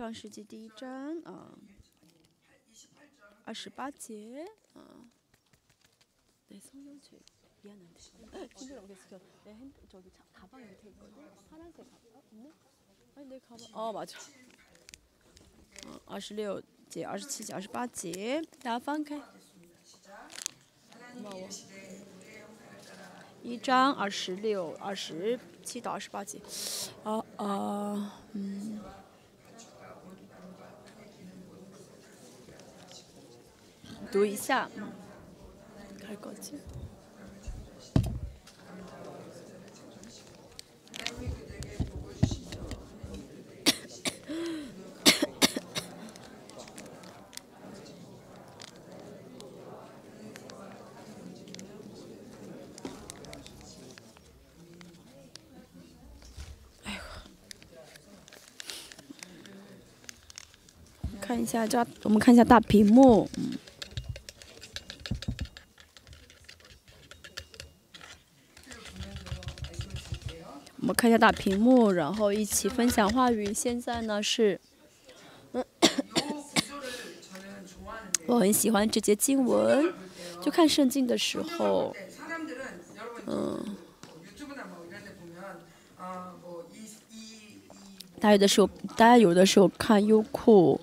创世纪第一章啊二十八节啊二十六节二十七节二十八节。大家翻开。一张二十六二十七到二十八节。啊啊嗯读一下。看一下叫我们看一下大屏幕。看一下大屏幕，然后一起分享话语。现在呢是，我很喜欢这节经文，就看圣经的时候，嗯，大家有的时候，大家有的时候看优酷，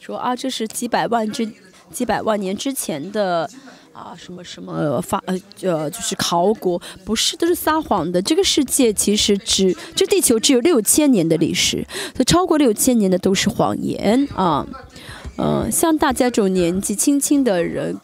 说啊，这是几百万之几百万年之前的。啊，什么什么发呃呃，就是考古，不是都是撒谎的。这个世界其实只，这地球只有六千年的历史，所以超过六千年的都是谎言啊。嗯、像大家这种年纪轻轻的人，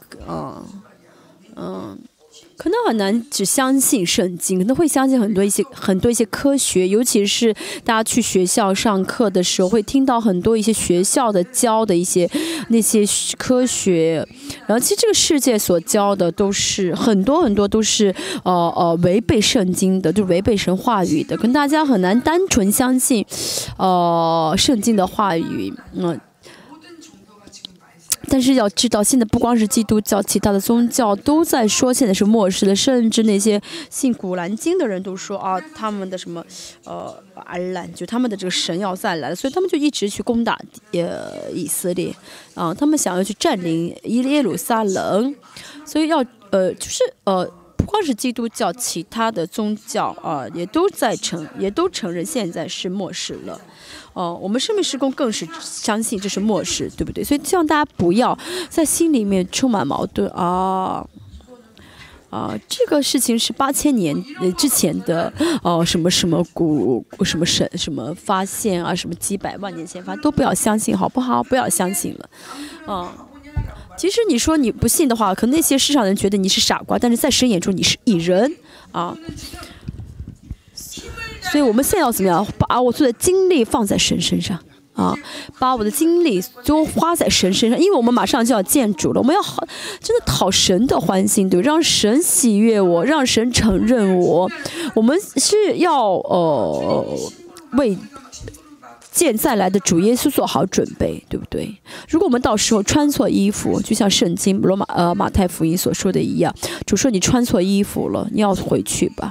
可能很难只相信圣经，可能会相信很多一些很多一些科学，尤其是大家去学校上课的时候，会听到很多一些学校的教的一些那些科学。然后其实这个世界所教的都是很多很多都是呃呃违背圣经的，就违背神话语的，跟大家很难单纯相信呃圣经的话语，嗯。但是要知道，现在不光是基督教，其他的宗教都在说现在是末世的，甚至那些信古兰经的人都说啊，他们的什么呃阿兰，就他们的这个神要再来了，所以他们就一直去攻打呃以色列啊，他们想要去占领耶路撒冷，所以要呃就是呃不光是基督教，其他的宗教啊也都在承也都承认现在是末世了。哦，我们生命施工更是相信这是末世，对不对？所以希望大家不要在心里面充满矛盾啊啊！这个事情是八千年之前的哦，什么什么古什么神什么发现啊，什么几百万年前发都不要相信，好不好？不要相信了，啊！其实你说你不信的话，可能那些世上人觉得你是傻瓜，但是在神眼中你是异人啊。所以我们现在要怎么样？把我所有的精力放在神身上啊，把我的精力都花在神身上，因为我们马上就要见主了。我们要好，真的讨神的欢心，对，让神喜悦我，让神承认我。我们是要呃为见再来的主耶稣做好准备，对不对？如果我们到时候穿错衣服，就像圣经罗马呃马太福音所说的一样，主说你穿错衣服了，你要回去吧。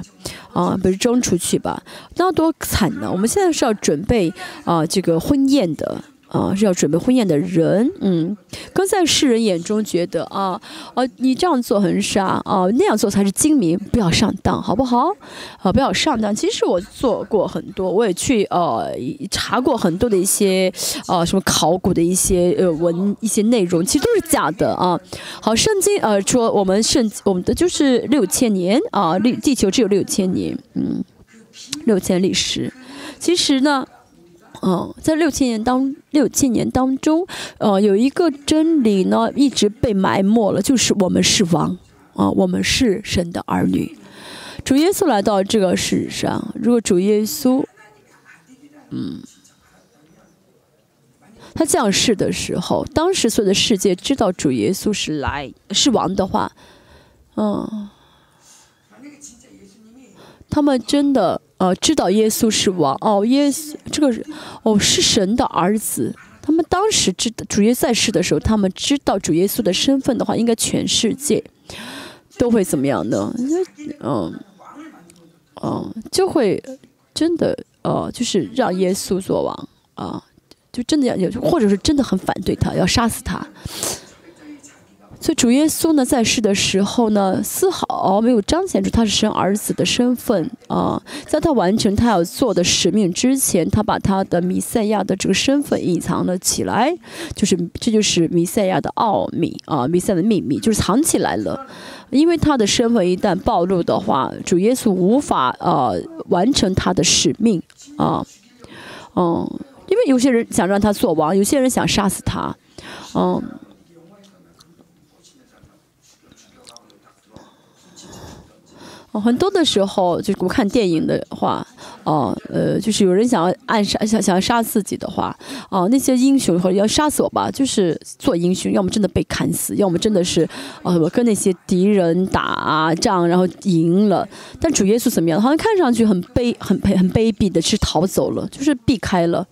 啊，不是扔出去吧？那多惨呢！我们现在是要准备啊，这个婚宴的啊，是要准备婚宴的人，嗯，跟在世人眼中觉得啊，哦、啊，你这样做很傻啊，那样做才是精明，不要上当，好不好？啊，不要上当。其实我做过很多，我也去呃查过很多的一些呃什么考古的一些呃文一些内容，其实都是假的啊。好，圣经呃说我们圣我们的就是六千年啊，历地球只有六千年。嗯，六千历史，其实呢，嗯，在六千年当六千年当中，呃，有一个真理呢一直被埋没了，就是我们是王啊，我们是神的儿女。主耶稣来到这个世上，如果主耶稣，嗯，他降世的时候，当时所有的世界知道主耶稣是来是王的话，嗯。他们真的呃知道耶稣是王哦，耶稣这个哦是神的儿子。他们当时知道主耶稣在世的时候，他们知道主耶稣的身份的话，应该全世界都会怎么样呢？嗯嗯，就会真的呃，就是让耶稣做王啊，就真的要有，或者是真的很反对他，要杀死他。所以主耶稣呢，在世的时候呢，丝毫没有彰显出他是神儿子的身份啊。在他完成他要做的使命之前，他把他的弥赛亚的这个身份隐藏了起来，就是这就是弥赛亚的奥秘啊，弥赛的秘密就是藏起来了。因为他的身份一旦暴露的话，主耶稣无法呃完成他的使命啊，嗯，因为有些人想让他做王，有些人想杀死他，嗯。哦，很多的时候，就是我看电影的话，哦，呃，就是有人想要暗杀，想想要杀自己的话，哦，那些英雄或者要杀死我吧，就是做英雄，要么真的被砍死，要么真的是，呃，我跟那些敌人打仗，然后赢了。但主耶稣怎么样？好像看上去很卑、很卑、很卑鄙的，是逃走了，就是避开了。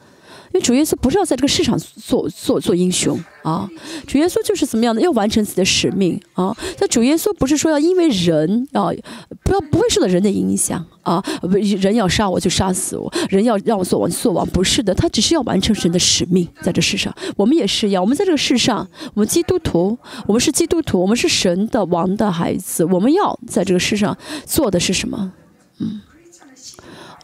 因为主耶稣不是要在这个世上做做做英雄啊，主耶稣就是怎么样的，要完成自己的使命啊。那主耶稣不是说要因为人啊，不要不会受到人的影响啊，人要杀我就杀死我，人要让我做王做王，不是的，他只是要完成神的使命在这世上。我们也是一样，我们在这个世上，我们基督徒，我们是基督徒，我们是神的王的孩子，我们要在这个世上做的是什么？嗯。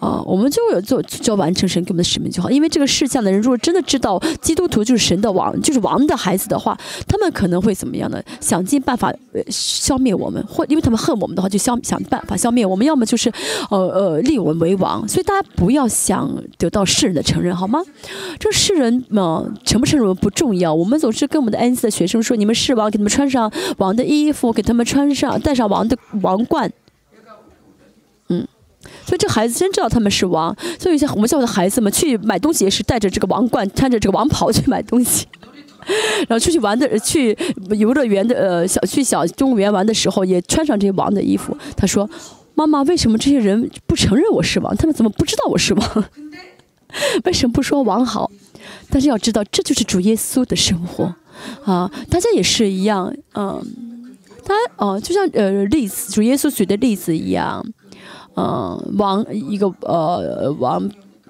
啊，我们就有做，就完成神给我们的使命就好。因为这个世上的人，如果真的知道基督徒就是神的王，就是王的孩子的话，他们可能会怎么样呢？想尽办法消灭我们，或因为他们恨我们的话，就消想办法消灭我们。要么就是，呃呃，立我们为王。所以大家不要想得到世人的承认，好吗？这世人嘛，承不承认不重要。我们总是跟我们的恩赐的学生说：“你们是王，给他们穿上王的衣服，给他们穿上戴上王的王冠。”所以这孩子真知道他们是王，所以有些我们教会的孩子们去买东西也是带着这个王冠，穿着这个王袍去买东西，然后出去玩的去游乐园的呃小去小动物园玩的时候也穿上这些王的衣服。他说：“妈妈，为什么这些人不承认我是王？他们怎么不知道我是王？为什么不说王好？但是要知道，这就是主耶稣的生活啊！大家也是一样，嗯，他哦，就像呃例子，主耶稣举的例子一样。”嗯，王一个呃王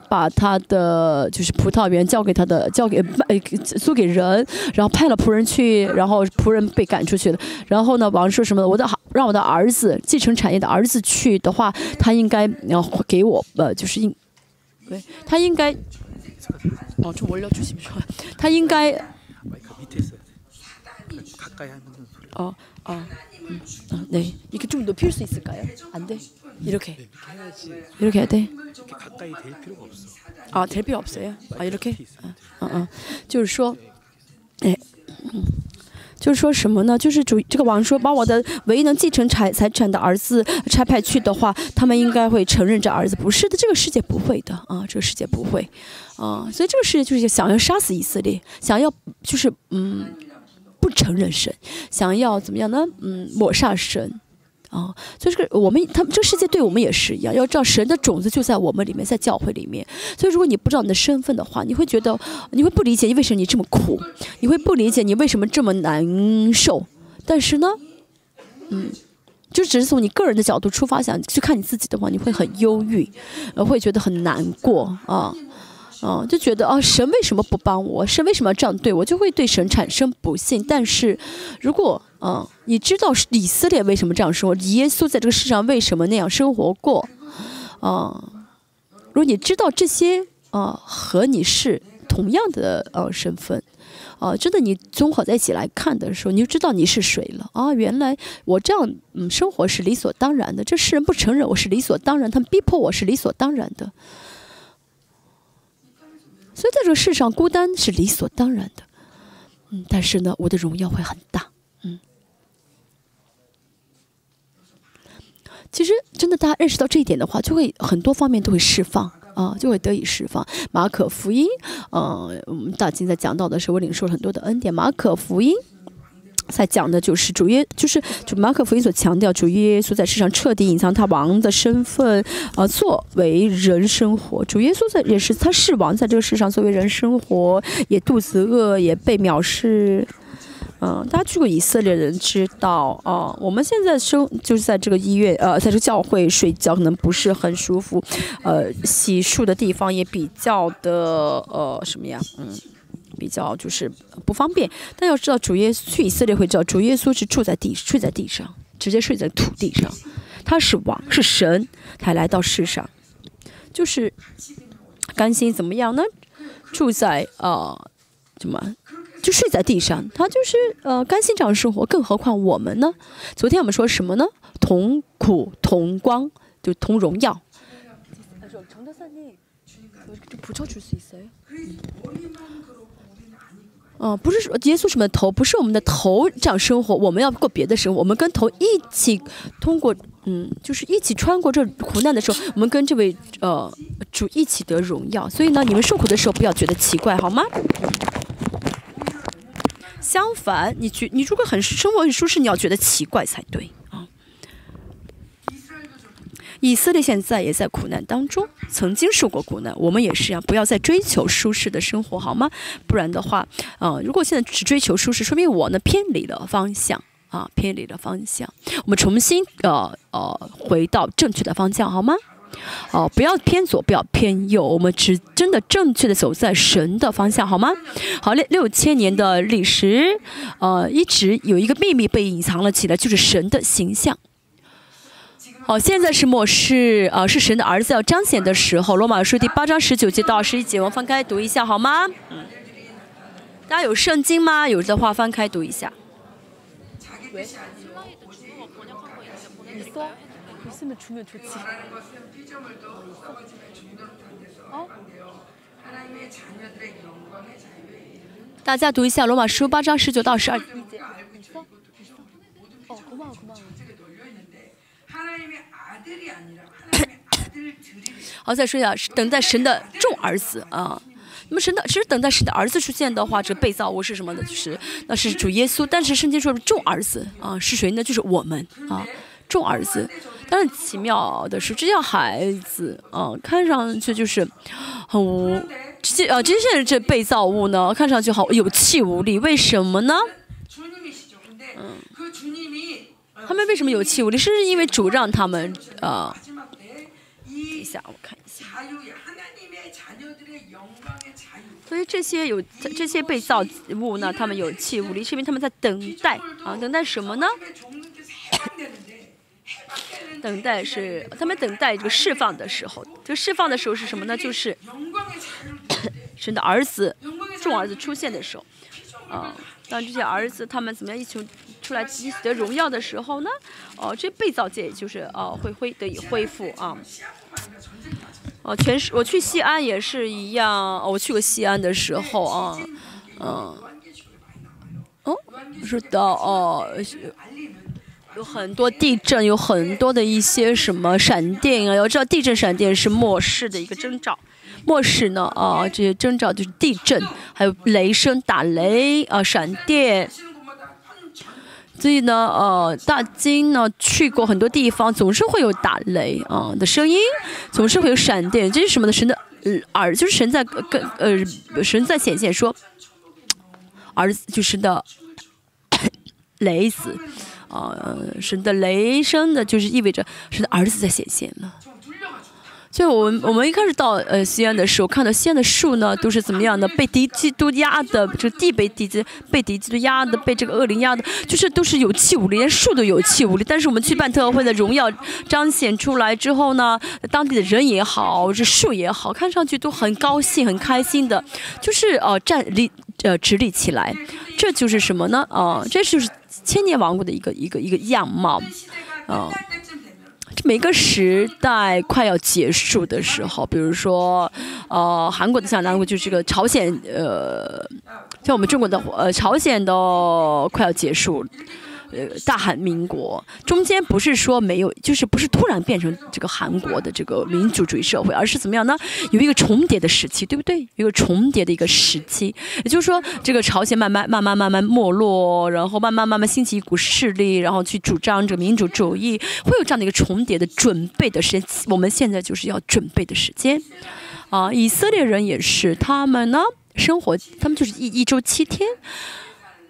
把他的就是葡萄园交给他的交给卖租给人，然后派了仆人去，然后仆人被赶出去了。然后呢，王说什么？我的让我的儿子继承产业的儿子去的话，他应该要给我呃就是应对他应该哦，这我要注意他应该哦哦嗯嗯네이게좀높일수있을까요안돼 이렇게 이렇게 해야 돼? 아, 될 필요 없어요. 아, 이렇게? 아, 아, 就是说什么呢？就是主这个王说把我的唯一能继承财财产的儿子差派去的话，他们应该会承认这儿子不是的。这个世界就是想要杀死以色列，想要就是嗯不承认神， 啊，所以这个我们他们这个世界对我们也是一样，要知道神的种子就在我们里面，在教会里面。所以如果你不知道你的身份的话，你会觉得你会不理解你为什么你这么苦，你会不理解你为什么这么难受。但是呢，嗯，就只是从你个人的角度出发想去看你自己的话，你会很忧郁，呃，会觉得很难过啊。嗯，就觉得啊，神为什么不帮我？神为什么要这样对我？就会对神产生不信。但是，如果嗯，你知道是以色列为什么这样说，耶稣在这个世上为什么那样生活过？啊，如果你知道这些啊，和你是同样的呃身份，啊，真的你综合在一起来看的时候，你就知道你是谁了啊。原来我这样嗯生活是理所当然的，这世人不承认我是理所当然，他们逼迫我是理所当然的。所以在这个世上，孤单是理所当然的，嗯，但是呢，我的荣耀会很大，嗯。其实，真的，大家认识到这一点的话，就会很多方面都会释放啊，就会得以释放。马可福音，嗯，我们大金在讲到的时候，我领受了很多的恩典。马可福音。在讲的就是主耶，就是就马可福音所强调，主耶稣在世上彻底隐藏他王的身份，呃，作为人生活。主耶稣在也是他是王，在这个世上作为人生活，也肚子饿，也被藐视，嗯，大家去过以色列人知道啊，我们现在生就是在这个医院，呃，在这个教会睡觉可能不是很舒服，呃，洗漱的地方也比较的呃什么呀，嗯，比较就是不方便。但要知道，主耶稣去以色列会知道，主耶稣是住在地睡在地上，直接睡在土地上，他是王是神，他来到世上，就是甘心怎么样呢？住在呃什么？就睡在地上，他就是呃甘心这样生活，更何况我们呢？昨天我们说什么呢？同苦同光，就同荣耀。哦，不是说耶稣什么头，不是我们的头这样生活，我们要过别的生活，我们跟头一起通过，嗯，就是一起穿过这苦难的时候，我们跟这位呃主一起得荣耀。所以呢，你们受苦的时候不要觉得奇怪，好吗？相反，你觉你如果很生活很舒适，你要觉得奇怪才对啊。以色列现在也在苦难当中，曾经受过苦难，我们也是啊，不要再追求舒适的生活，好吗？不然的话，呃，如果现在只追求舒适，说明我呢偏离了方向啊，偏离了方向。我们重新呃呃回到正确的方向，好吗？哦，不要偏左，不要偏右，我们只真的正确的走在神的方向，好吗？好，六六千年的历史，呃，一直有一个秘密被隐藏了起来，就是神的形象。好，现在是末世，呃，是神的儿子要彰显的时候。罗马书第八章十九节到二十一节，我们翻开读一下，好吗？嗯。大家有圣经吗？有的话翻开读一下。大家读一下《罗马书》八章十九到十二节。好，再说一下，是等待神的众儿子啊。那么神的，其实等待神的儿子出现的话，这个被造物是什么呢？就是那是主耶稣。但是圣经说众儿子啊，是谁呢？就是我们啊，众儿子。但是奇妙的是，这些孩子啊，看上去就是很无这些呃，这些这被造物呢，看上去好有气无力。为什么呢？嗯，他们为什么有气无力？是因为主让他们啊。等一下，我看一下。所以这些有这些被造物呢，他们有气无力，是因为他们在等待啊，等待什么呢？等待是他们等待这个释放的时候，这个释放的时候是什么呢？就是神的儿子众儿子出现的时候，啊，当这些儿子他们怎么样一起出来一起得荣耀的时候呢？哦，这被造界就是哦会恢得以恢复啊。哦，全是我去西安也是一样，我去过西安的时候啊，嗯，哦，是的哦。有很多地震，有很多的一些什么闪电啊！要知道，地震、闪电是末世的一个征兆。末世呢，啊，这些征兆就是地震，还有雷声、打雷啊、闪电。所以呢，呃，大金呢去过很多地方，总是会有打雷啊的声音，总是会有闪电。这是什么呢？神的耳，就是神在跟呃，神在显现说，儿子就是的雷子。啊，神的雷声的，就是意味着神的儿子在显现了。就，我们我们一开始到呃西安的时候，看到西安的树呢，都是怎么样的？被敌基督压的，这个地被敌基被敌基督压的，被这个恶灵压的，就是都是有气无力，连树都有气无力。但是我们去办特会的荣耀彰显出来之后呢，当地的人也好，这树也好，看上去都很高兴、很开心的，就是呃站立呃直立起来。这就是什么呢？啊，这就是千年王国的一个一个一个样貌，啊，每个时代快要结束的时候，比如说，呃，韩国的像韩国就是个朝鲜，呃，像我们中国的呃朝鲜都快要结束。呃，大韩民国中间不是说没有，就是不是突然变成这个韩国的这个民主主义社会，而是怎么样呢？有一个重叠的时期，对不对？有一个重叠的一个时期，也就是说，这个朝鲜慢慢慢慢慢慢没落，然后慢慢慢慢兴起一股势力，然后去主张这个民主主义，会有这样的一个重叠的准备的时间。我们现在就是要准备的时间啊！以色列人也是，他们呢生活，他们就是一一周七天。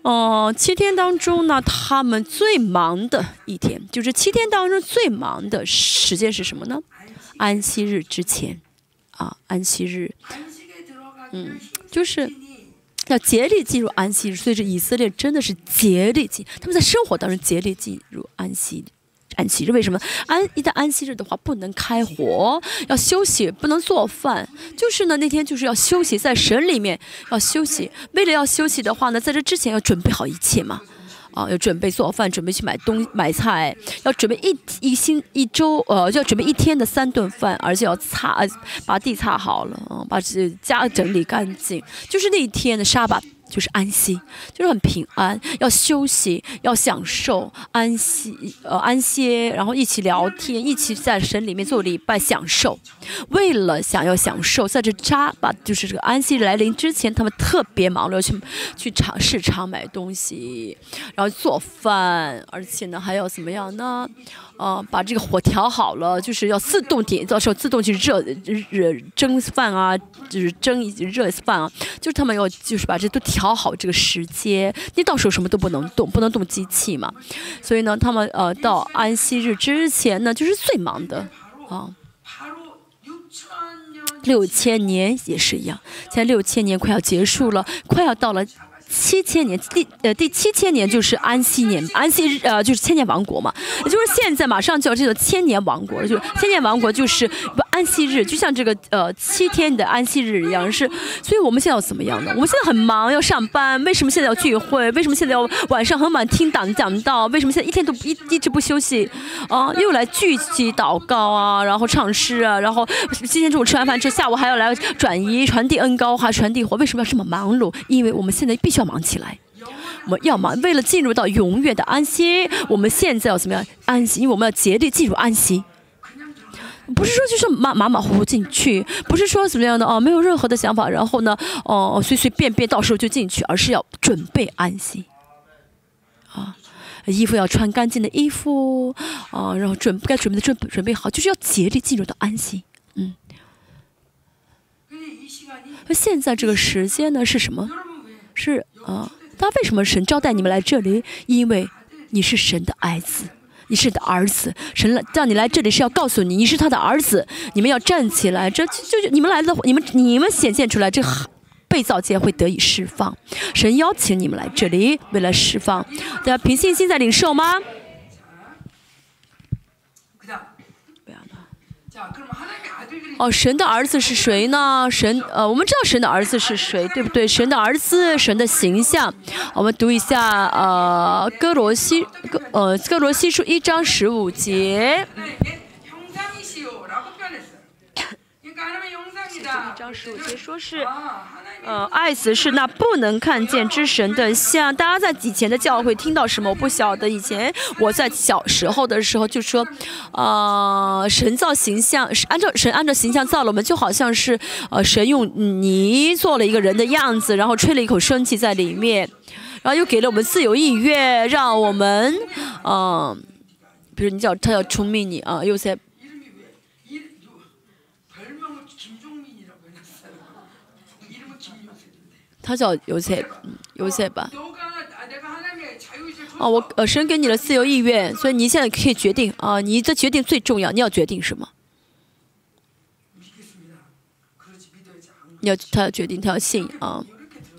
哦，七天当中呢，他们最忙的一天，就是七天当中最忙的时间是什么呢？安息日之前，啊，安息日，嗯，就是要竭力进入安息日。所以这以色列真的是竭力进，他们在生活当中竭力进入安息安息日。为什么？安一旦安息日的话，不能开火，要休息，不能做饭。就是呢，那天就是要休息，在神里面要休息。为了要休息的话呢，在这之前要准备好一切嘛。啊，要准备做饭，准备去买东买菜，要准备一一星一周，呃，要准备一天的三顿饭，而且要擦，把地擦好了，嗯，把这家整理干净，就是那一天的沙巴。就是安息，就是很平安，要休息，要享受安息，呃，安歇，然后一起聊天，一起在神里面做礼拜，享受。为了想要享受，在这扎吧，就是这个安息来临之前，他们特别忙碌，去去场市场买东西，然后做饭，而且呢，还要怎么样呢？呃，把这个火调好了，就是要自动点，到时候自动去热热蒸饭啊，就是蒸热饭啊，就是他们要就是把这都调好这个时间，你到时候什么都不能动，不能动机器嘛，所以呢，他们呃到安息日之前呢，就是最忙的啊。六千年也是一样，现在六千年快要结束了，快要到了。七千年第呃第七千年就是安息年，安息日呃就是千年王国嘛，也就是现在马上就要这个千年王国，就是千年王国就是安息日，就像这个呃七天的安息日一样，是，所以我们现在要怎么样呢？我们现在很忙要上班，为什么现在要聚会？为什么现在要晚上很晚听党讲道？为什么现在一天都一一直不休息？啊，又来聚集祷告啊，然后唱诗啊，然后今天中午吃完饭之后，下午还要来转移传递恩高还传递火，为什么要这么忙碌？因为我们现在必须。要忙起来，我们要忙。为了进入到永远的安息，我们现在要怎么样安息？因为我们要竭力进入安息，不是说就是马马马虎虎进去，不是说怎么样的哦，没有任何的想法，然后呢，哦，随随便便到时候就进去，而是要准备安息。啊，衣服要穿干净的衣服，啊，然后准该准备的准准备好，就是要竭力进入到安息。嗯，那现在这个时间呢是什么？是啊，他为什么神招待你们来这里？因为你是神的爱子，你是的儿子。神来叫你来这里是要告诉你，你是他的儿子。你们要站起来，这就就你们来的，你们你们显现出来，这被造界会得以释放。神邀请你们来这里，为了释放。大家凭信心在领受吗？哦，神的儿子是谁呢？神，呃，我们知道神的儿子是谁，对不对？神的儿子，神的形象。我们读一下，呃，哥罗西，哥，呃，哥罗西书一章十五节。一章十五节说是。呃，爱子是那不能看见之神的像。大家在以前的教会听到什么？我不晓得。以前我在小时候的时候就说，呃，神造形象是按照神按照形象造了我们，就好像是呃神用泥做了一个人的样子，然后吹了一口生气在里面，然后又给了我们自由意愿，让我们嗯，比如你叫他要聪明你啊，又在。他叫尤塞，尤塞吧。哦，我呃，神给你了自由意愿，所以你现在可以决定啊，你的决定最重要，你要决定什么？你要他要决定，他要信啊。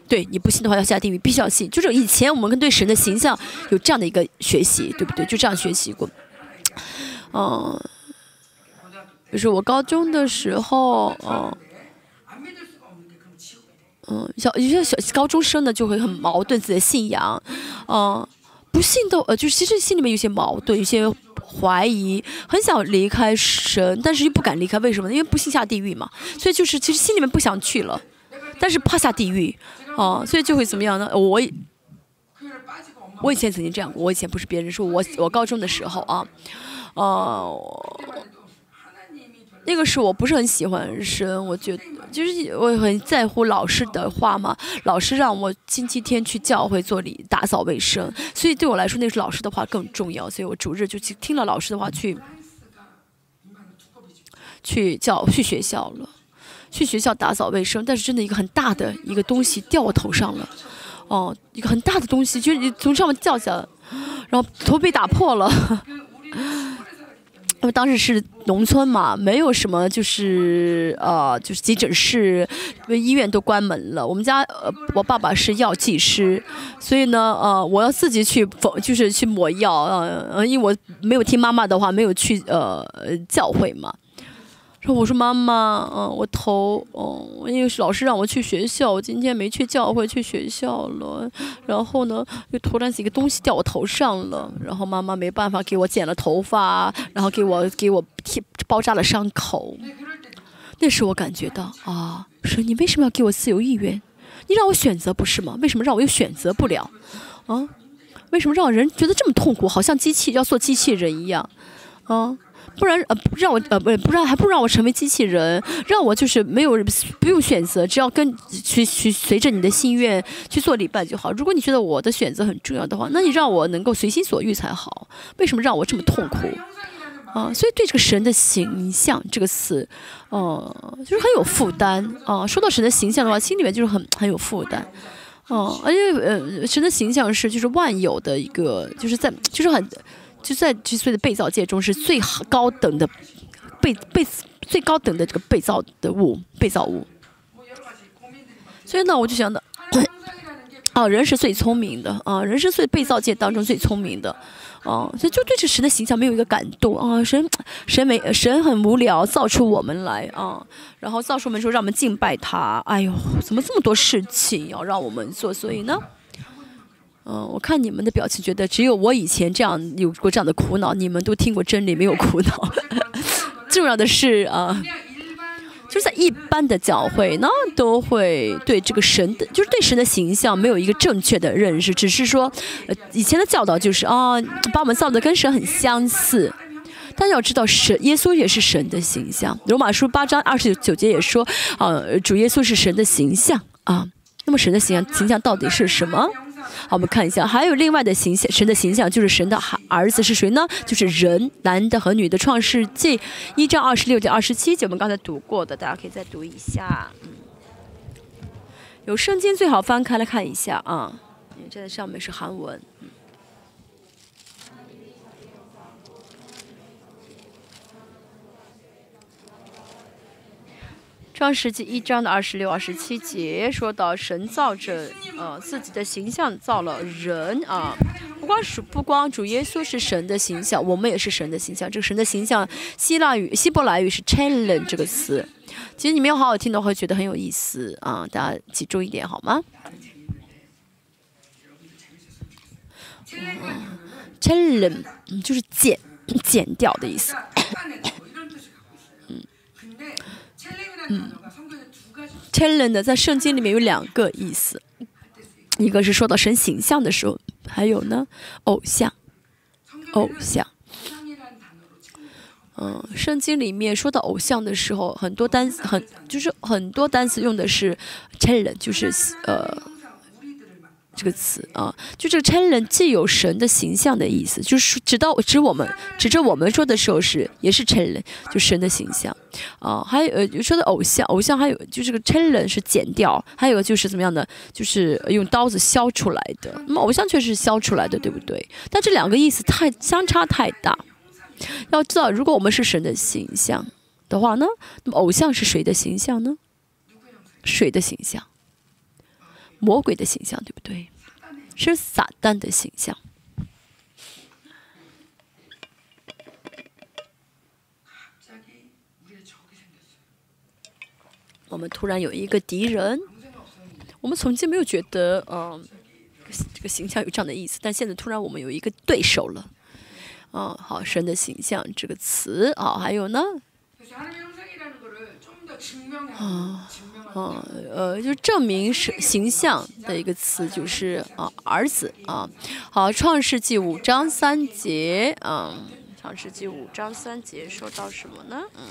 对，你不信的话要下地狱，必须要信。就是以前我们跟对神的形象有这样的一个学习，对不对？就这样学习过。嗯，就是我高中的时候，嗯。嗯，小有些小高中生呢就会很矛盾自己的信仰，嗯，不信都呃，就是其实心里面有些矛盾，有些怀疑，很想离开神，但是又不敢离开，为什么？因为不信下地狱嘛，所以就是其实心里面不想去了，但是怕下地狱，啊，所以就会怎么样呢？我我以前曾经这样过，我以前不是别人说我我高中的时候啊，哦。那个时候我不是很喜欢神，我觉得就是我很在乎老师的话嘛。老师让我星期天去教会做礼打扫卫生，所以对我来说，那是老师的话更重要。所以我主日就去听了老师的话，去去教去学校了，去学校打扫卫生。但是真的一个很大的一个东西掉我头上了，哦，一个很大的东西，就是从上面掉下来，然后头被打破了。因为当时是农村嘛，没有什么就是呃，就是急诊室，因为医院都关门了。我们家呃，我爸爸是药剂师，所以呢，呃，我要自己去缝，就是去抹药，呃，因为我没有听妈妈的话，没有去呃教会嘛。我说妈妈，嗯，我头，嗯，因为老师让我去学校，我今天没去教会，去学校了。然后呢，又突然一个东西掉我头上了，然后妈妈没办法给我剪了头发，然后给我给我贴包扎了伤口。那时我感觉到啊，说你为什么要给我自由意愿？你让我选择不是吗？为什么让我又选择不了？啊？为什么让人觉得这么痛苦？好像机器要做机器人一样，啊？不然呃不，让我呃不不让还不让我成为机器人，让我就是没有不用选择，只要跟去去随着你的心愿去做礼拜就好。如果你觉得我的选择很重要的话，那你让我能够随心所欲才好。为什么让我这么痛苦啊？所以对这个神的形象这个词，呃，就是很有负担啊。说到神的形象的话，心里面就是很很有负担，哦，而且呃，神的形象是就是万有的一个，就是在就是很。就在之所以的被造界中是最好高等的被被最高等的这个被造的物被造物，所以呢，我就想到，啊，人是最聪明的啊，人是最被造界当中最聪明的啊，所以就对这神的形象没有一个感动啊，神神没神很无聊，造出我们来啊，然后造出我们说让我们敬拜他，哎呦，怎么这么多事情要让我们做？所以呢？嗯，我看你们的表情，觉得只有我以前这样有过这样的苦恼，你们都听过真理，没有苦恼。重要的是啊，就是在一般的教会呢，都会对这个神的，就是对神的形象没有一个正确的认识，只是说，呃，以前的教导就是啊，把我们造的跟神很相似。但要知道，神耶稣也是神的形象。罗马书八章二十九节也说，呃，主耶稣是神的形象啊。那么神的形象形象到底是什么？好，我们看一下，还有另外的形象，神的形象就是神的儿子是谁呢？就是人，男的和女的。创世纪一章二十六节、二十七节，我们刚才读过的，大家可以再读一下。嗯，有圣经最好翻开来看一下啊，因为这上面是韩文。创世纪一章的二十六、二十七节说到神造着呃自己的形象造了人啊，不光是不光主耶稣是神的形象，我们也是神的形象。这个神的形象，希腊语、希伯来语是 challenge 这个词。其实你没有好好听的话，会觉得很有意思啊，大家记住一点好吗？challenge 就是剪剪掉的意思。嗯，challenge 在圣经里面有两个意思，一个是说到神形象的时候，还有呢，偶像，偶像。嗯，圣经里面说到偶像的时候，很多单很就是很多单词用的是 challenge，就是呃。这个词啊，就这个 challenge 既有神的形象的意思，就是指到指我们指着我们说的时候是也是 challenge，就神的形象啊，还有呃说的偶像，偶像还有就这个 challenge 是剪掉，还有就是怎么样的，就是用刀子削出来的。那么偶像确实削出来的，对不对？但这两个意思太相差太大。要知道，如果我们是神的形象的话呢，那么偶像是谁的形象呢？谁的形象？魔鬼的形象，对不对？是撒旦的形象。我们突然有一个敌人，我们曾经没有觉得，嗯，这个形象有这样的意思，但现在突然我们有一个对手了。嗯，好，神的形象这个词啊，还有呢？啊。啊，呃，就证明是形象的一个词，就是啊，儿子啊。好，《创世纪》五章三节，嗯，《创世纪》五章三节说到什么呢？嗯，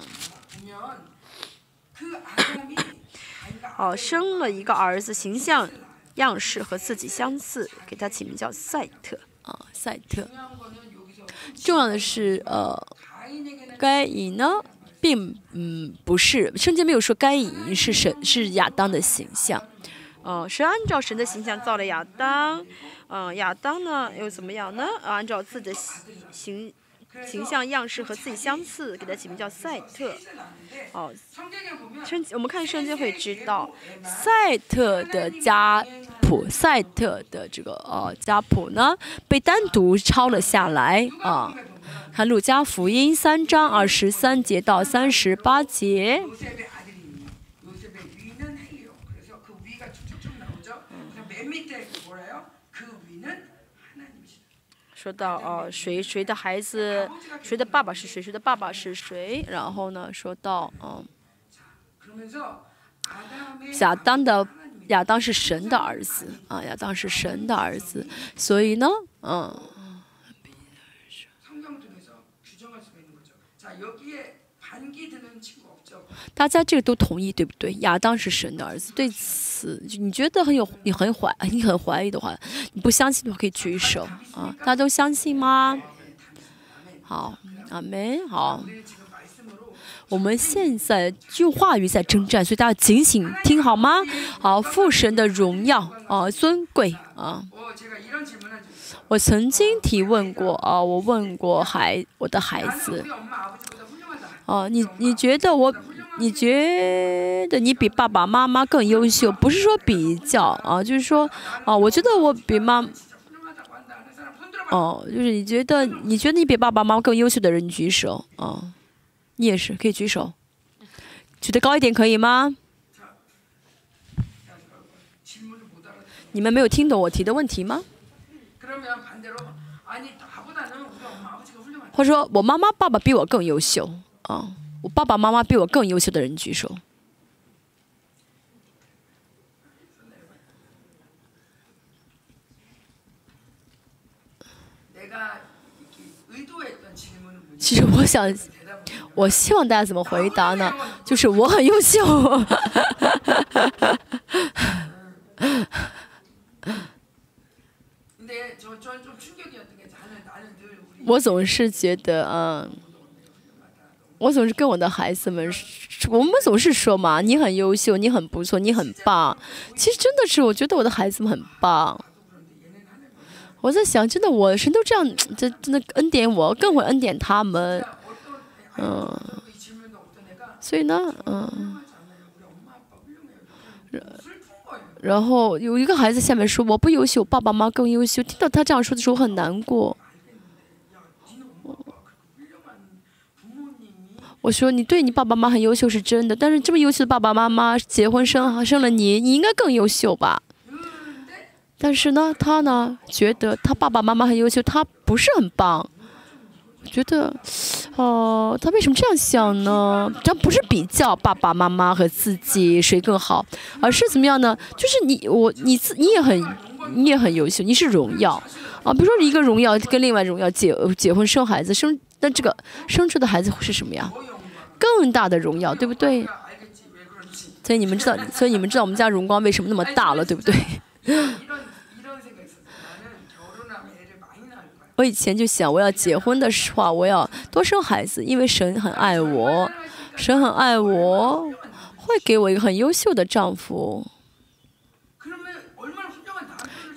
好，生了一个儿子，形象样式和自己相似，给他起名叫赛特啊，赛特。重要的是，呃，该隐呢？并嗯不是，圣经没有说该隐是神是亚当的形象，嗯，是按照神的形象造了亚当，嗯，亚当呢又怎么样呢？按照自己的形形象样式和自己相似，给他起名叫赛特。哦，圣我们看圣经会知道，赛特的家谱，赛特的这个呃家谱呢被单独抄了下来啊。看路加福音三章二十三节到三十八节。说到哦，谁谁的孩子，谁的爸爸是谁，谁的爸爸是谁，然后呢，说到嗯，亚当的亚当是神的儿子啊，亚当是神的儿子，所以呢，嗯。大家这个都同意对不对？亚当是神的儿子，对此你觉得很有你很怀你很怀疑的话，你不相信的话可以举手啊！大家都相信吗？好，阿门。好，我们现在用话语在征战，所以大家警醒听好吗？好，父神的荣耀啊，尊贵啊。我曾经提问过啊，我问过孩我的孩子。哦，你你觉得我，你觉得你比爸爸妈妈更优秀？不是说比较啊，就是说，啊，我觉得我比妈，哦，就是你觉得你觉得你比爸爸妈妈更优秀的人，你举手啊，你也是可以举手，举得高一点可以吗？你们没有听懂我提的问题吗？或者说我妈妈爸爸比我更优秀？啊，我爸爸妈妈比我更优秀的人举手。其实我想，我希望大家怎么回答呢？就是我很优秀。我总是觉得，嗯。我总是跟我的孩子们，我们总是说嘛，你很优秀，你很不错，你很棒。其实真的是，我觉得我的孩子们很棒。我在想，真的，我神都这样，这真的恩典我，更会恩典他们。嗯，所以呢，嗯，然后有一个孩子下面说我不优秀，爸爸妈妈更优秀。听到他这样说的时候，很难过。我说你对你爸爸妈妈很优秀是真的，但是这么优秀的爸爸妈妈结婚生生了你，你应该更优秀吧？但是呢，他呢觉得他爸爸妈妈很优秀，他不是很棒。觉得，哦，他为什么这样想呢？这不是比较爸爸妈妈和自己谁更好，而是怎么样呢？就是你我你自你也很你也很优秀，你是荣耀啊。比如说一个荣耀跟另外荣耀结结婚生孩子生，那这个生出的孩子会是什么呀？更大的荣耀，对不对？所以你们知道，所以你们知道我们家荣光为什么那么大了，对不对？我以前就想，我要结婚的话，我要多生孩子，因为神很爱我，神很爱我，会给我一个很优秀的丈夫。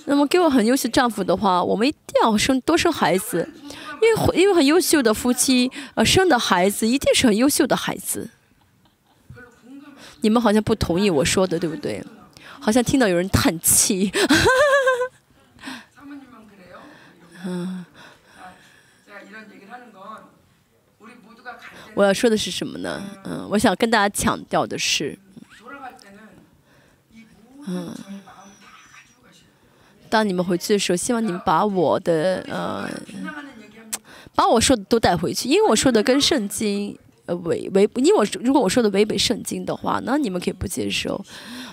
那么给我很优秀丈夫的话，我们一定要生多生孩子。因为因为很优秀的夫妻，呃，生的孩子一定是很优秀的孩子。你们好像不同意我说的，对不对？好像听到有人叹气。嗯。我要说的是什么呢？嗯，我想跟大家强调的是，嗯。当你们回去的时候，希望你们把我的呃。把我说的都带回去，因为我说的跟圣经呃违违，因为我如果我说的违背圣经的话，那你们可以不接受，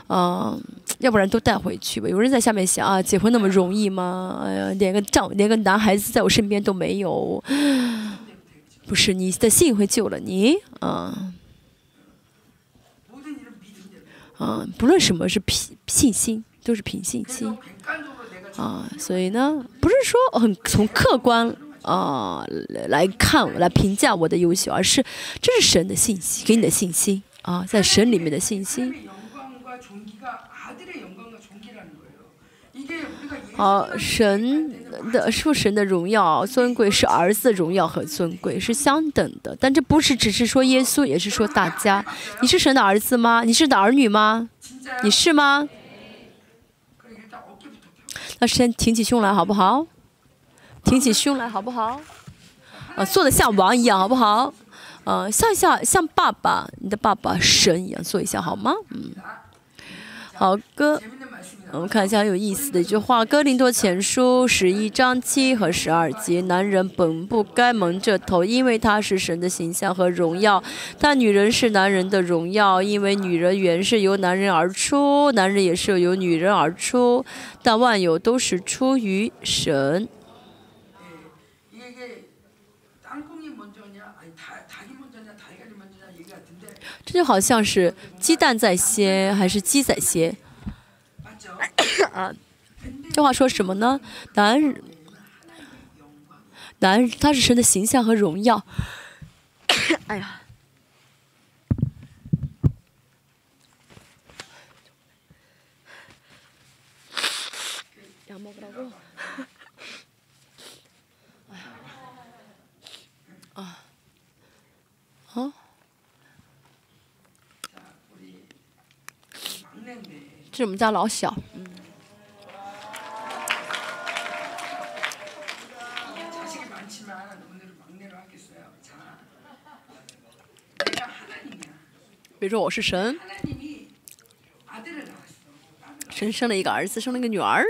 嗯，要不然都带回去吧。有人在下面想啊，结婚那么容易吗？哎呀，连个丈连个男孩子在我身边都没有，不是你的信会救了你，嗯，嗯，不论什么是凭信心，都是凭信心，啊，所以呢，不是说很从客观。啊，来看来评价我的优秀，而是这是神的信息，给你的信心啊，在神里面的信心。好，神的是神的荣耀尊贵，是儿子的荣耀和尊贵是相等的。但这不是只是说耶稣，也是说大家。你是神的儿子吗？你是的儿女吗？你是吗？那先挺起胸来，好不好？挺起胸来，好不好？啊，做的像王一样，好不好？呃，像像像爸爸，你的爸爸神一样，做一下好吗？嗯，好哥。我们看一下很有意思的一句话，《哥林多前书》十一章七和十二节：男人本不该蒙着头，因为他是神的形象和荣耀；但女人是男人的荣耀，因为女人原是由男人而出，男人也是由女人而出。但万有都是出于神。这就好像是鸡蛋在先还是鸡在先？啊，这话说什么呢？男人，男人他是神的形象和荣耀。哎呀，啊，是我们家老小。比如说我是神，神生了一个儿子，生了一个女儿。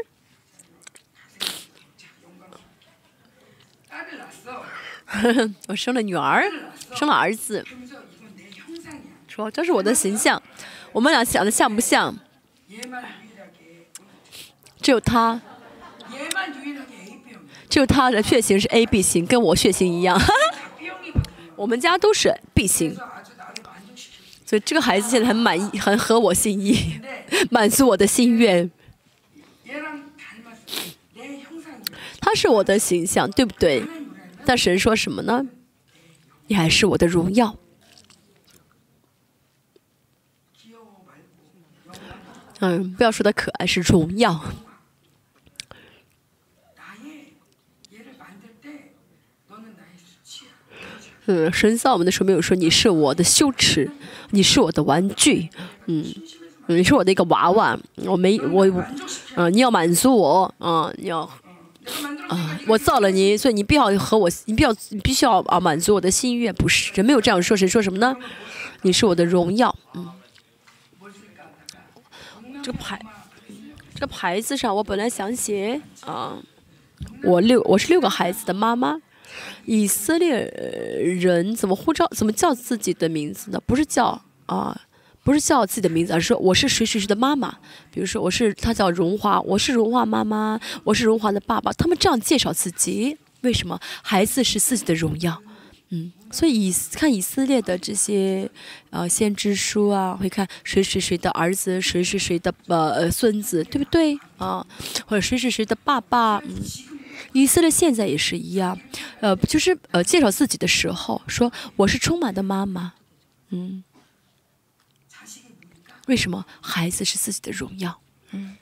我生了女儿，生了儿子，说这是我的形象。我们俩想的像不像？只有他，只有他的血型是 A B 型，跟我血型一样。我们家都是 B 型。所以这个孩子现在很满意，很合我心意，满足我的心愿。他是我的形象，对不对？但神说什么呢？你还是我的荣耀。嗯，不要说他可爱，是荣耀。嗯，神造我们的时候没有说你是我的羞耻。你是我的玩具，嗯，你是我的一个娃娃，我没我，嗯，你要满足我，嗯，你要，啊，我造了你，所以你必要和我，你必要，你必须要啊满足我的心愿，不是，人没有这样说，谁说什么呢？你是我的荣耀，嗯，这个牌，这个牌子上我本来想写啊，我六，我是六个孩子的妈妈。以色列人怎么呼召、怎么叫自己的名字呢？不是叫啊，不是叫自己的名字，而是说我是谁谁谁的妈妈。比如说我是他叫荣华，我是荣华妈妈，我是荣华的爸爸。他们这样介绍自己，为什么？孩子是自己的荣耀，嗯。所以以看以色列的这些呃先知书啊，会看谁谁谁的儿子，谁谁谁的呃孙子，对不对啊？或者谁谁谁的爸爸，嗯。以色列现在也是一样，呃，就是呃，介绍自己的时候说我是充满的妈妈，嗯，为什么？孩子是自己的荣耀？嗯，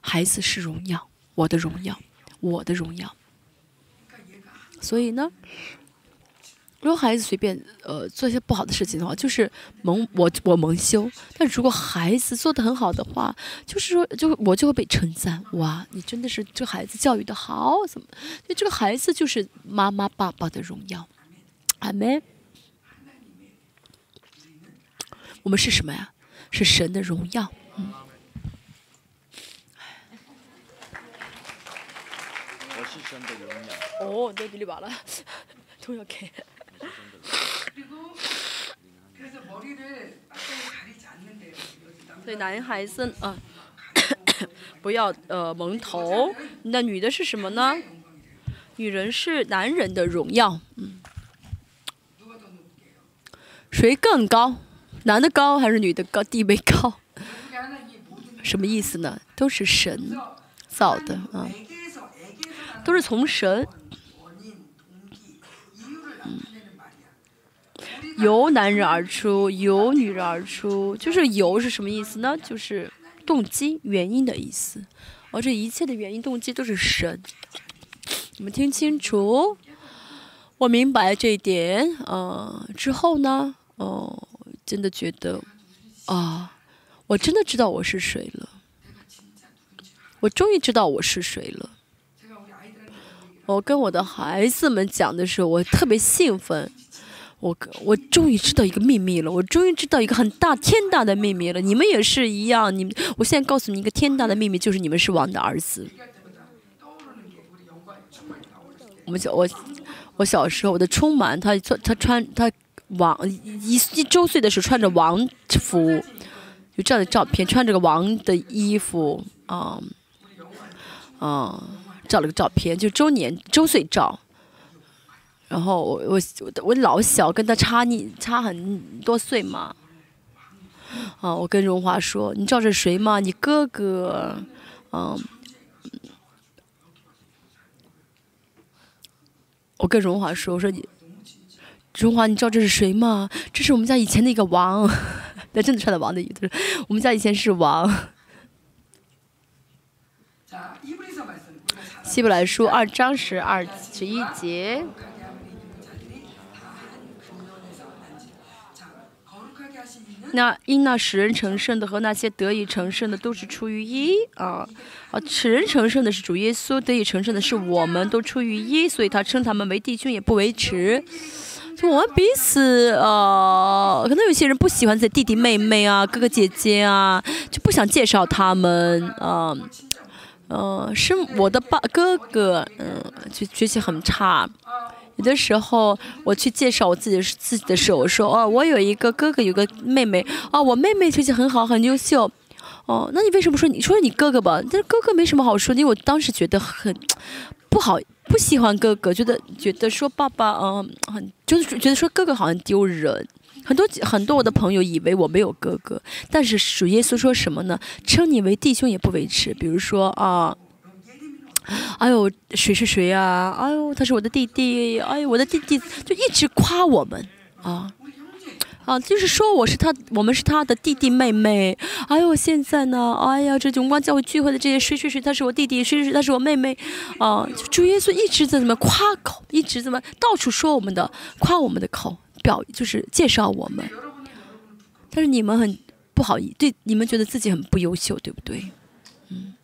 孩子是荣耀，我的荣耀，我的荣耀，所以呢。如果孩子随便呃做一些不好的事情的话，就是蒙我我蒙羞；但如果孩子做的很好的话，就是说就我就会被称赞。哇，你真的是这孩子教育的好，怎么？所以这个孩子就是妈妈爸爸的荣耀。阿门。我们是什么呀？是神的荣耀。嗯。我是神的荣耀。哦，那比你完了，都要给。对男孩子啊，不要呃蒙头。那女的是什么呢？女人是男人的荣耀。嗯，谁更高？男的高还是女的高？地位高？什么意思呢？都是神造的啊，都是从神。由男人而出，由女人而出，就是由是什么意思呢？就是动机、原因的意思。而这一切的原因动机都是神。你们听清楚，我明白这一点啊之后呢，哦，真的觉得啊，我真的知道我是谁了，我终于知道我是谁了。我跟我的孩子们讲的时候，我特别兴奋。我我终于知道一个秘密了，我终于知道一个很大天大的秘密了。你们也是一样，你们我现在告诉你一个天大的秘密，就是你们是王的儿子。我们小我我小时候，我的充满他穿他穿他王一一周岁的时候穿着王服，有这样的照片，穿着个王的衣服啊啊。照了个照片，就周年周岁照。然后我我我老小，跟他差你差很多岁嘛。啊，我跟荣华说：“你知道这是谁吗？你哥哥。”嗯。我跟荣华说：“我说你，荣华，你知道这是谁吗？这是我们家以前的一个王。那真的穿的王的衣服，我们家以前是王。”希伯来书二章十二十一节。那因那使人成圣的和那些得以成圣的都是出于一啊啊，使人成圣的是主耶稣，得以成圣的是我们，都出于一，所以他称他们为弟兄也不为耻。就我们彼此呃，可能有些人不喜欢自己弟弟妹妹啊、哥哥姐姐啊，就不想介绍他们啊。嗯，是我的爸哥哥，嗯，就学习很差。有的时候我去介绍我自己自己的时候，我说哦，我有一个哥哥，有个妹妹。哦，我妹妹学习很好，很优秀。哦，那你为什么说你说你哥哥吧？但是哥哥没什么好说，因为我当时觉得很不好，不喜欢哥哥，觉得觉得说爸爸，嗯，很就是觉得说哥哥好像丢人。很多很多我的朋友以为我没有哥哥，但是主耶稣说什么呢？称你为弟兄也不为耻。比如说啊，哎呦谁是谁啊？哎呦他是我的弟弟，哎呦我的弟弟就一直夸我们啊啊，就是说我是他，我们是他的弟弟妹妹。哎呦现在呢，哎呀这荣光教会聚会的这些谁谁谁，他是我弟弟，谁谁谁他是我妹妹啊。主耶稣一直在怎么夸口，一直怎么到处说我们的，夸我们的口。表就是介绍我们，但是你们很不好意，对你们觉得自己很不优秀，对不对？嗯，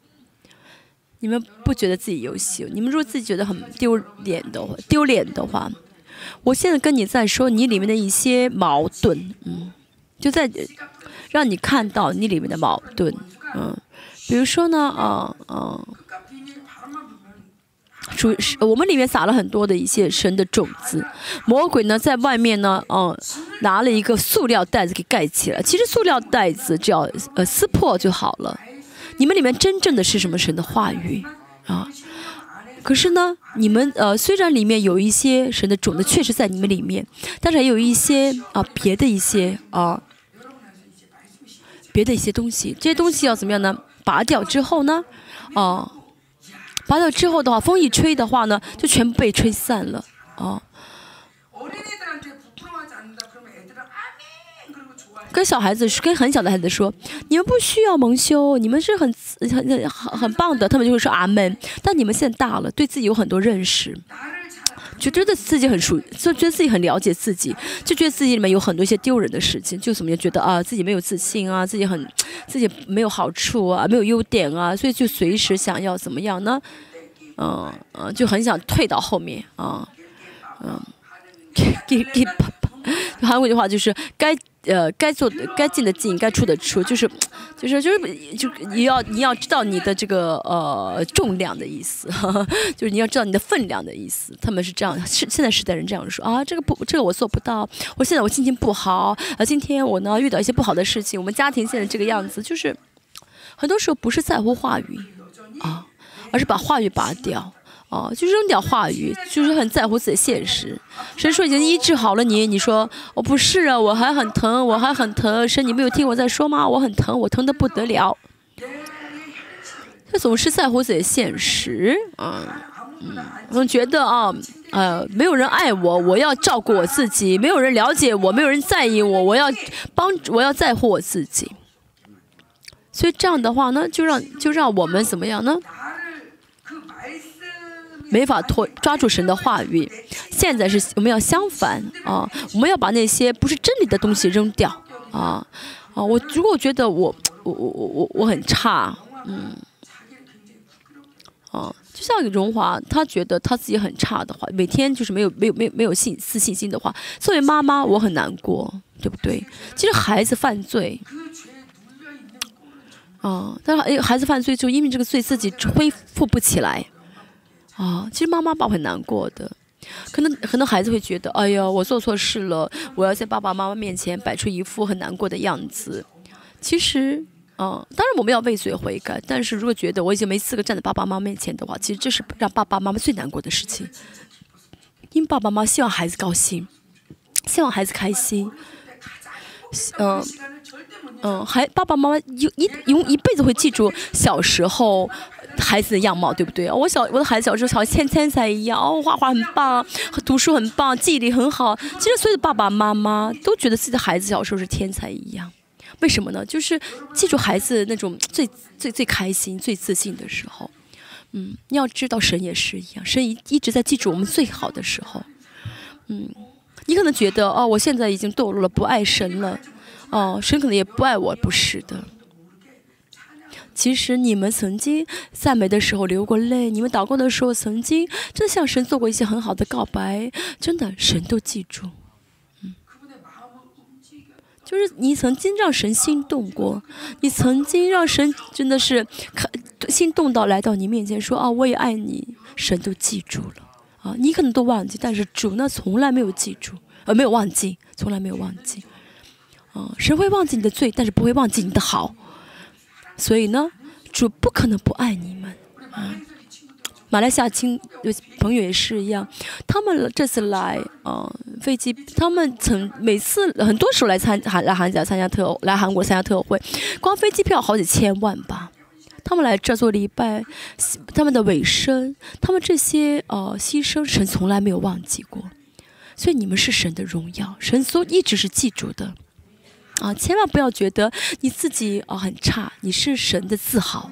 你们不觉得自己优秀？你们如果自己觉得很丢脸的话，丢脸的话，我现在跟你在说你里面的一些矛盾，嗯，就在让你看到你里面的矛盾，嗯，比如说呢，啊啊。主是我们里面撒了很多的一些神的种子，魔鬼呢在外面呢，嗯，拿了一个塑料袋子给盖起来。其实塑料袋子只要呃撕破就好了。你们里面真正的是什么神的话语啊？可是呢，你们呃虽然里面有一些神的种子确实在你们里面，但是还有一些啊别的一些啊别的一些东西，这些东西要怎么样呢？拔掉之后呢，啊。拔掉之后的话，风一吹的话呢，就全部被吹散了，哦。跟小孩子是跟很小的孩子说，你们不需要蒙羞，你们是很很很很棒的，他们就会说阿门。但你们现在大了，对自己有很多认识。就觉得自己很熟，就觉得自己很了解自己，就觉得自己里面有很多一些丢人的事情，就怎么样觉得啊自己没有自信啊，自己很自己没有好处啊，没有优点啊，所以就随时想要怎么样呢？嗯嗯，就很想退到后面啊，嗯，给给啪啪，韩国的话就是该。呃，该做的、该进的进，该出的出，就是，就是，就是，就你要你要知道你的这个呃重量的意思，就是你要知道你的分量的意思。他们是这样，是现在时代人这样说啊，这个不，这个我做不到。我现在我心情不好，啊，今天我呢遇到一些不好的事情，我们家庭现在这个样子，就是很多时候不是在乎话语啊，而是把话语拔掉。哦，就扔掉话语，就是很在乎自己现实。神说已经医治好了你，你说我不是啊，我还很疼，我还很疼。神，你没有听我在说吗？我很疼，我疼的不得了。他总是在乎自己的现实，嗯嗯，总觉得啊，呃，没有人爱我，我要照顾我自己；没有人了解我，没有人在意我，我要帮，我要在乎我自己。所以这样的话呢，就让就让我们怎么样呢？没法拖抓住神的话语。现在是我们要相反啊，我们要把那些不是真理的东西扔掉啊啊！我如果觉得我我我我我我很差，嗯，啊，就像荣华，他觉得他自己很差的话，每天就是没有没有没有没有信自信心的话，作为妈妈我很难过，对不对？其实孩子犯罪。啊，但是孩子犯罪就因为这个罪自己恢复不起来，啊，其实妈妈爸爸很难过的，可能很多孩子会觉得，哎呀，我做错事了，我要在爸爸妈妈面前摆出一副很难过的样子。其实，啊，当然我们要畏罪悔改，但是如果觉得我已经没资格站在爸爸妈妈面前的话，其实这是让爸爸妈妈最难过的事情，因为爸爸妈妈希望孩子高兴，希望孩子开心，嗯。嗯，还爸爸妈妈一一用一辈子会记住小时候孩子的样貌，对不对？我小我的孩子小时候像天天才一样，哦，画画很棒，读书很棒，记忆力很好。其实所有的爸爸妈妈都觉得自己的孩子小时候是天才一样，为什么呢？就是记住孩子那种 最最最开心、最自信的时候。嗯，要知道神也是一样，神一一直在记住我们最好的时候。嗯，你可能觉得哦，我现在已经堕落了，不爱神了。哦，神可能也不爱我，不是的。其实你们曾经赞美的时候流过泪，你们祷告的时候曾经真的向神做过一些很好的告白，真的神都记住。嗯，就是你曾经让神心动过，你曾经让神真的是看心动到来到你面前说啊，我也爱你，神都记住了。啊，你可能都忘记，但是主呢从来没有记住，呃，没有忘记，从来没有忘记。啊，神会忘记你的罪，但是不会忘记你的好。所以呢，主不可能不爱你们。啊，马来西亚亲朋友也是一样，他们这次来，啊，飞机，他们曾每次很多时候来参韩来韩家参加特来韩国参加特会，光飞机票好几千万吧。他们来这做礼拜，他们的尾声，他们这些呃牺牲，神从来没有忘记过。所以你们是神的荣耀，神所一直是记住的。啊，千万不要觉得你自己啊很差，你是神的自豪。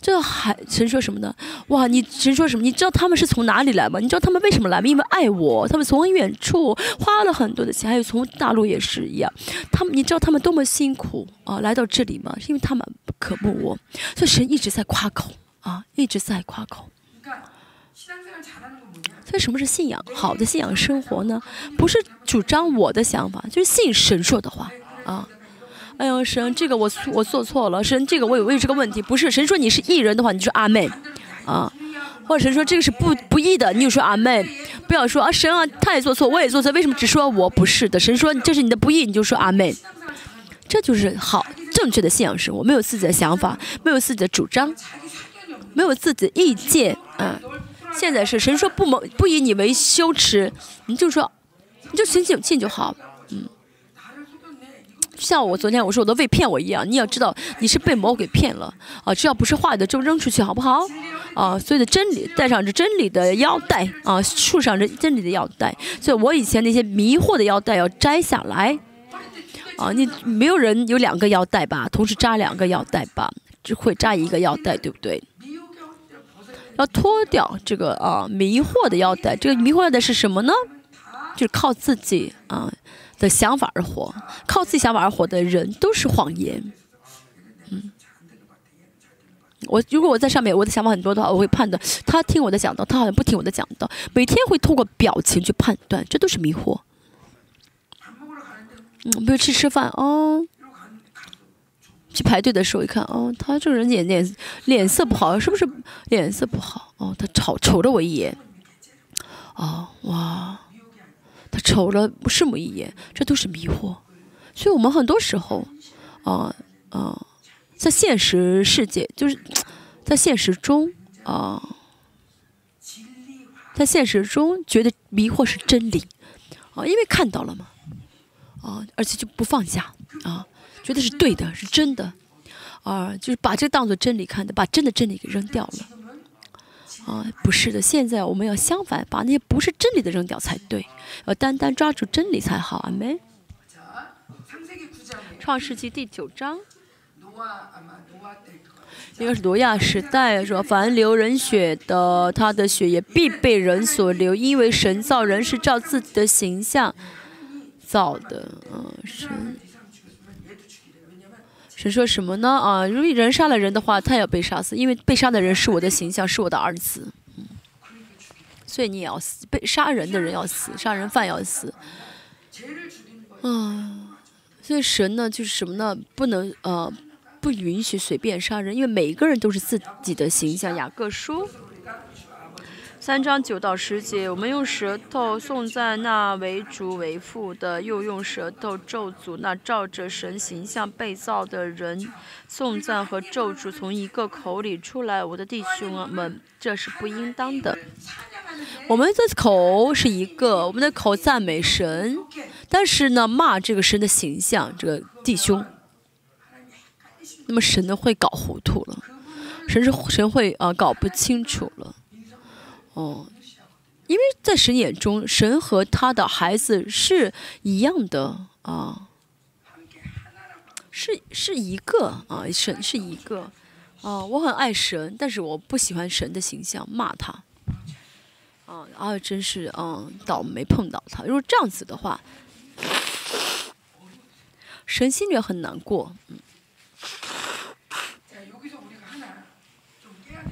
这还神说什么呢？哇，你神说什么？你知道他们是从哪里来吗？你知道他们为什么来吗？因为爱我，他们从远处花了很多的钱，还有从大陆也是一样。他们，你知道他们多么辛苦啊，来到这里吗？是因为他们渴慕我，所以神一直在夸口啊，一直在夸口。所以什么是信仰？好的信仰生活呢？不是主张我的想法，就是信神说的话啊。哎呦，神，这个我我做错了，神，这个我有我有这个问题，不是神说你是艺人的话，你就说阿妹啊，或者神说这个是不不义的，你就说阿妹，不要说啊神啊，他也做错，我也做错，为什么只说我不是的？神说这是你的不义，你就说阿妹，这就是好正确的信仰生活，没有自己的想法，没有自己的主张，没有自己的意见，嗯。现在是神说不蒙不以你为羞耻，你就说，你就信信信就好，嗯。像我昨天我说我都被骗我一样，你要知道你是被魔鬼骗了啊！只要不是坏的就扔出去好不好？啊，所有的真理带上这真理的腰带啊，束上这真理的腰带。所以我以前那些迷惑的腰带要摘下来啊！你没有人有两个腰带吧？同时扎两个腰带吧？只会扎一个腰带，对不对？要脱掉这个啊迷惑的腰带，这个迷惑腰带是什么呢？就是靠自己啊的想法而活，靠自己想法而活的人都是谎言。嗯，我如果我在上面，我的想法很多的话，我会判断他听我的讲道，他好像不听我的讲道，每天会通过表情去判断，这都是迷惑。嗯，比如去吃饭哦。去排队的时候一看，哦，他这个人脸脸脸色不好，是不是脸色不好？哦，他瞅瞅了我一眼，哦，哇，他瞅了是我一眼，这都是迷惑。所以我们很多时候，啊啊，在现实世界，就是在现实中啊，在现实中觉得迷惑是真理，啊，因为看到了嘛，啊，而且就不放下，啊。觉得是对的，是真的，啊，就是把这当做真理看的，把真的真理给扔掉了，啊，不是的，现在我们要相反，把那些不是真理的扔掉才对，要单单抓住真理才好，阿门。创世纪第九章，应该是挪亚时代说，凡流人血的，他的血也必被人所流，因为神造人是照自己的形象造的。嗯，神神说什么呢？啊，如果人杀了人的话，他也要被杀死，因为被杀的人是我的形象，是我的儿子。嗯，所以你也要死，被杀人的人要死，杀人犯要死。嗯，所以神呢，就是什么呢？不能呃。不允许随便杀人，因为每一个人都是自己的形象。雅各书三章九到十节，我们用舌头颂赞那为主为父的，又用舌头咒诅那照着神形象被造的人。颂赞和咒诅从一个口里出来，我的弟兄们，这是不应当的。我们的口是一个，我们的口赞美神，但是呢，骂这个神的形象，这个弟兄。那么神呢会搞糊涂了，神是神会啊搞不清楚了，哦，因为在神眼中，神和他的孩子是一样的啊，是是一个啊，神是一个。啊，我很爱神，但是我不喜欢神的形象，骂他，啊啊，真是嗯倒霉碰到他，如果这样子的话，神心里很难过，嗯。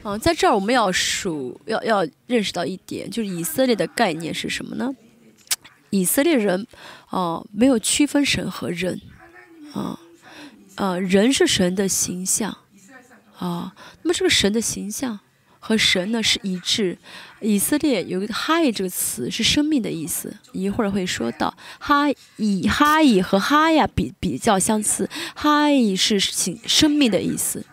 嗯，在这儿我们要数，要要认识到一点，就是以色列的概念是什么呢？以色列人，哦，没有区分神和人，啊，啊，人是神的形象，啊，那么这个神的形象和神呢是一致。以色列有一个哈伊这个词是生命的意思，一会儿会说到哈以哈伊和哈呀比比较相似，哈伊是生生命的意思。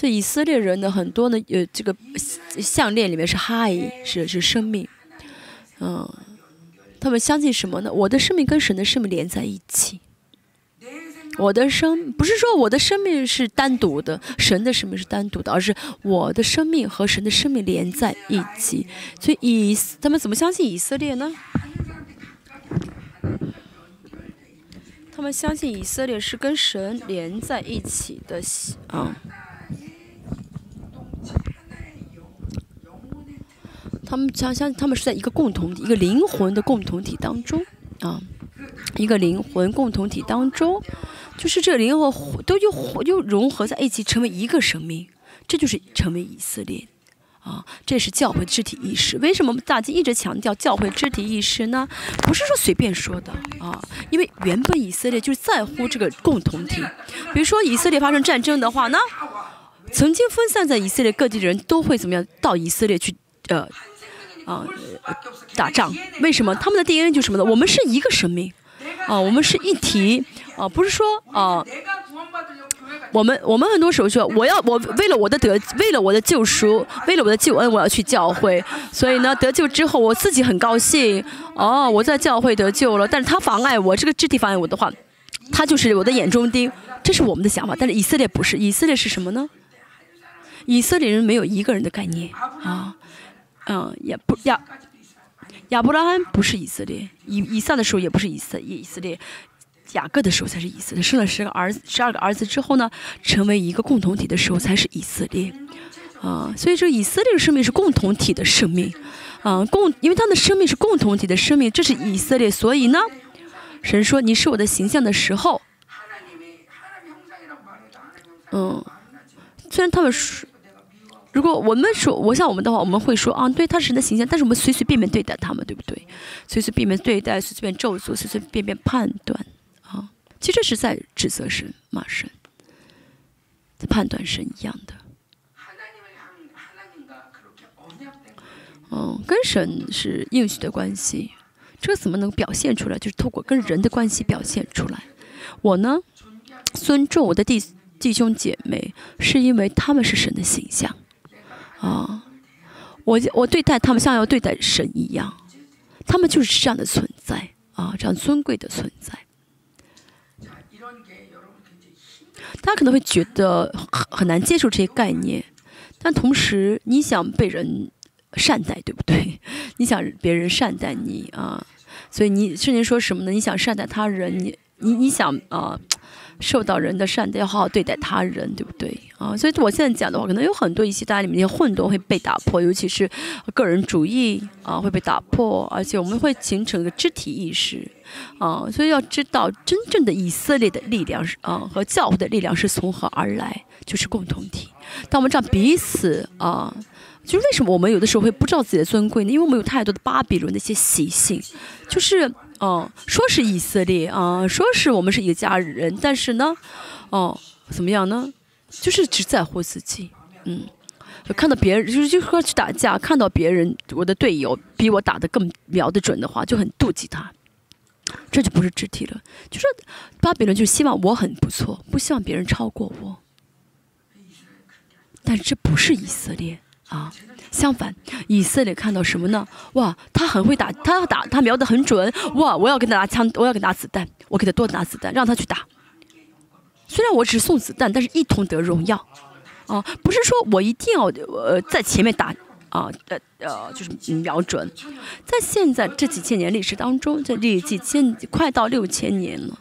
所以以色列人的很多呢，呃，这个项链里面是哈伊，是是生命，嗯，他们相信什么呢？我的生命跟神的生命连在一起。我的生不是说我的生命是单独的，神的生命是单独的，而是我的生命和神的生命连在一起。所以以他们怎么相信以色列呢？他们相信以色列是跟神连在一起的，啊。他们相相，他们是在一个共同体、一个灵魂的共同体当中啊，一个灵魂共同体当中，就是这个灵魂都又又融合在一起，成为一个生命，这就是成为以色列啊，这是教会肢体意识。为什么大家一直强调教会肢体意识呢？不是说随便说的啊，因为原本以色列就是在乎这个共同体。比如说以色列发生战争的话呢，曾经分散在以色列各地的人都会怎么样到以色列去呃。啊，打仗为什么？他们的 DNA 就是什么呢？我们是一个生命，啊，我们是一体，啊，不是说啊，我们我们很多时候说，我要我为了我的得，为了我的救赎，为了我的救恩，我要去教会。所以呢，得救之后，我自己很高兴，哦，我在教会得救了。但是他妨碍我，这个肢体妨碍我的话，他就是我的眼中钉。这是我们的想法，但是以色列不是，以色列是什么呢？以色列人没有一个人的概念啊。嗯，也不亚亚伯拉罕不是以色列，以以撒的时候也不是以色以色列，雅各的时候才是以色列。生了十个儿子，十二个儿子之后呢，成为一个共同体的时候才是以色列。啊，所以这个以色列的生命是共同体的生命，啊，共因为他的生命是共同体的生命，这是以色列。所以呢，神说你是我的形象的时候，嗯，虽然他们说。如果我们说我像我们的话，我们会说啊，对他是神的形象，但是我们随随便便对待他们，对不对？随随便便对待，随随便咒诅，随随便便判断，啊，其实这是在指责神、骂神，在判断神一样的。嗯，跟神是应许的关系，这怎么能表现出来？就是透过跟人的关系表现出来。我呢，尊重我的弟弟兄姐妹，是因为他们是神的形象。啊，我我对待他们像要对待神一样，他们就是这样的存在啊，这样尊贵的存在。大家可能会觉得很很难接受这些概念，但同时你想被人善待，对不对？你想别人善待你啊，所以你甚至说什么呢？你想善待他人，你你你想啊受到人的善待，要好好对待他人，对不对啊？所以我现在讲的话，可能有很多一些大家里面的混沌会被打破，尤其是个人主义啊会被打破，而且我们会形成一个肢体意识啊。所以要知道，真正的以色列的力量是啊和教会的力量是从何而来，就是共同体。当我们这样彼此啊，就是为什么我们有的时候会不知道自己的尊贵呢？因为我们有太多的巴比伦的一些习性，就是。哦，说是以色列啊，说是我们是一个家人，但是呢，哦，怎么样呢？就是只在乎自己，嗯，就看到别人，就是就说去打架，看到别人我的队友比我打的更瞄得准的话，就很妒忌他，这就不是肢体了。就是巴比伦就希望我很不错，不希望别人超过我，但这不是以色列啊。相反，以色列看到什么呢？哇，他很会打，他要打，他瞄得很准。哇，我要给他拿枪，我要给他拿子弹，我给他多拿子弹，让他去打。虽然我只是送子弹，但是一同得荣耀。啊，不是说我一定要呃在前面打啊，呃呃，就是瞄准。在现在这几千年历史当中，在历几千快到六千年了，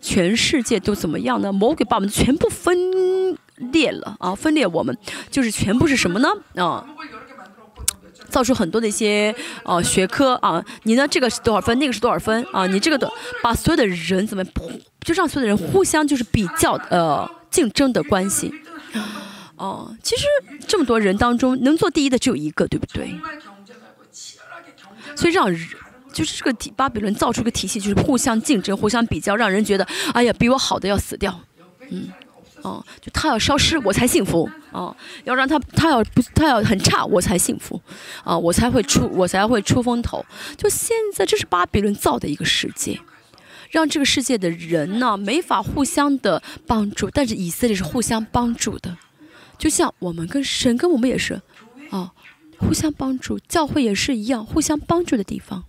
全世界都怎么样呢？魔鬼把我们全部分。裂了啊！分裂我们就是全部是什么呢？啊，造出很多的一些呃学科啊。你呢？这个是多少分？那个是多少分？啊，你这个的把所有的人怎么就让所有的人互相就是比较呃竞争的关系。哦，其实这么多人当中能做第一的只有一个，对不对？所以让人就是这个体巴比伦造出个体系，就是互相竞争、互相比较，让人觉得哎呀，比我好的要死掉。嗯。哦，就他要消失，我才幸福。哦，要让他他要不他要很差，我才幸福。啊，我才会出我才会出风头。就现在，这是巴比伦造的一个世界，让这个世界的人呢没法互相的帮助，但是以色列是互相帮助的。就像我们跟神跟我们也是，啊，互相帮助，教会也是一样，互相帮助的地方。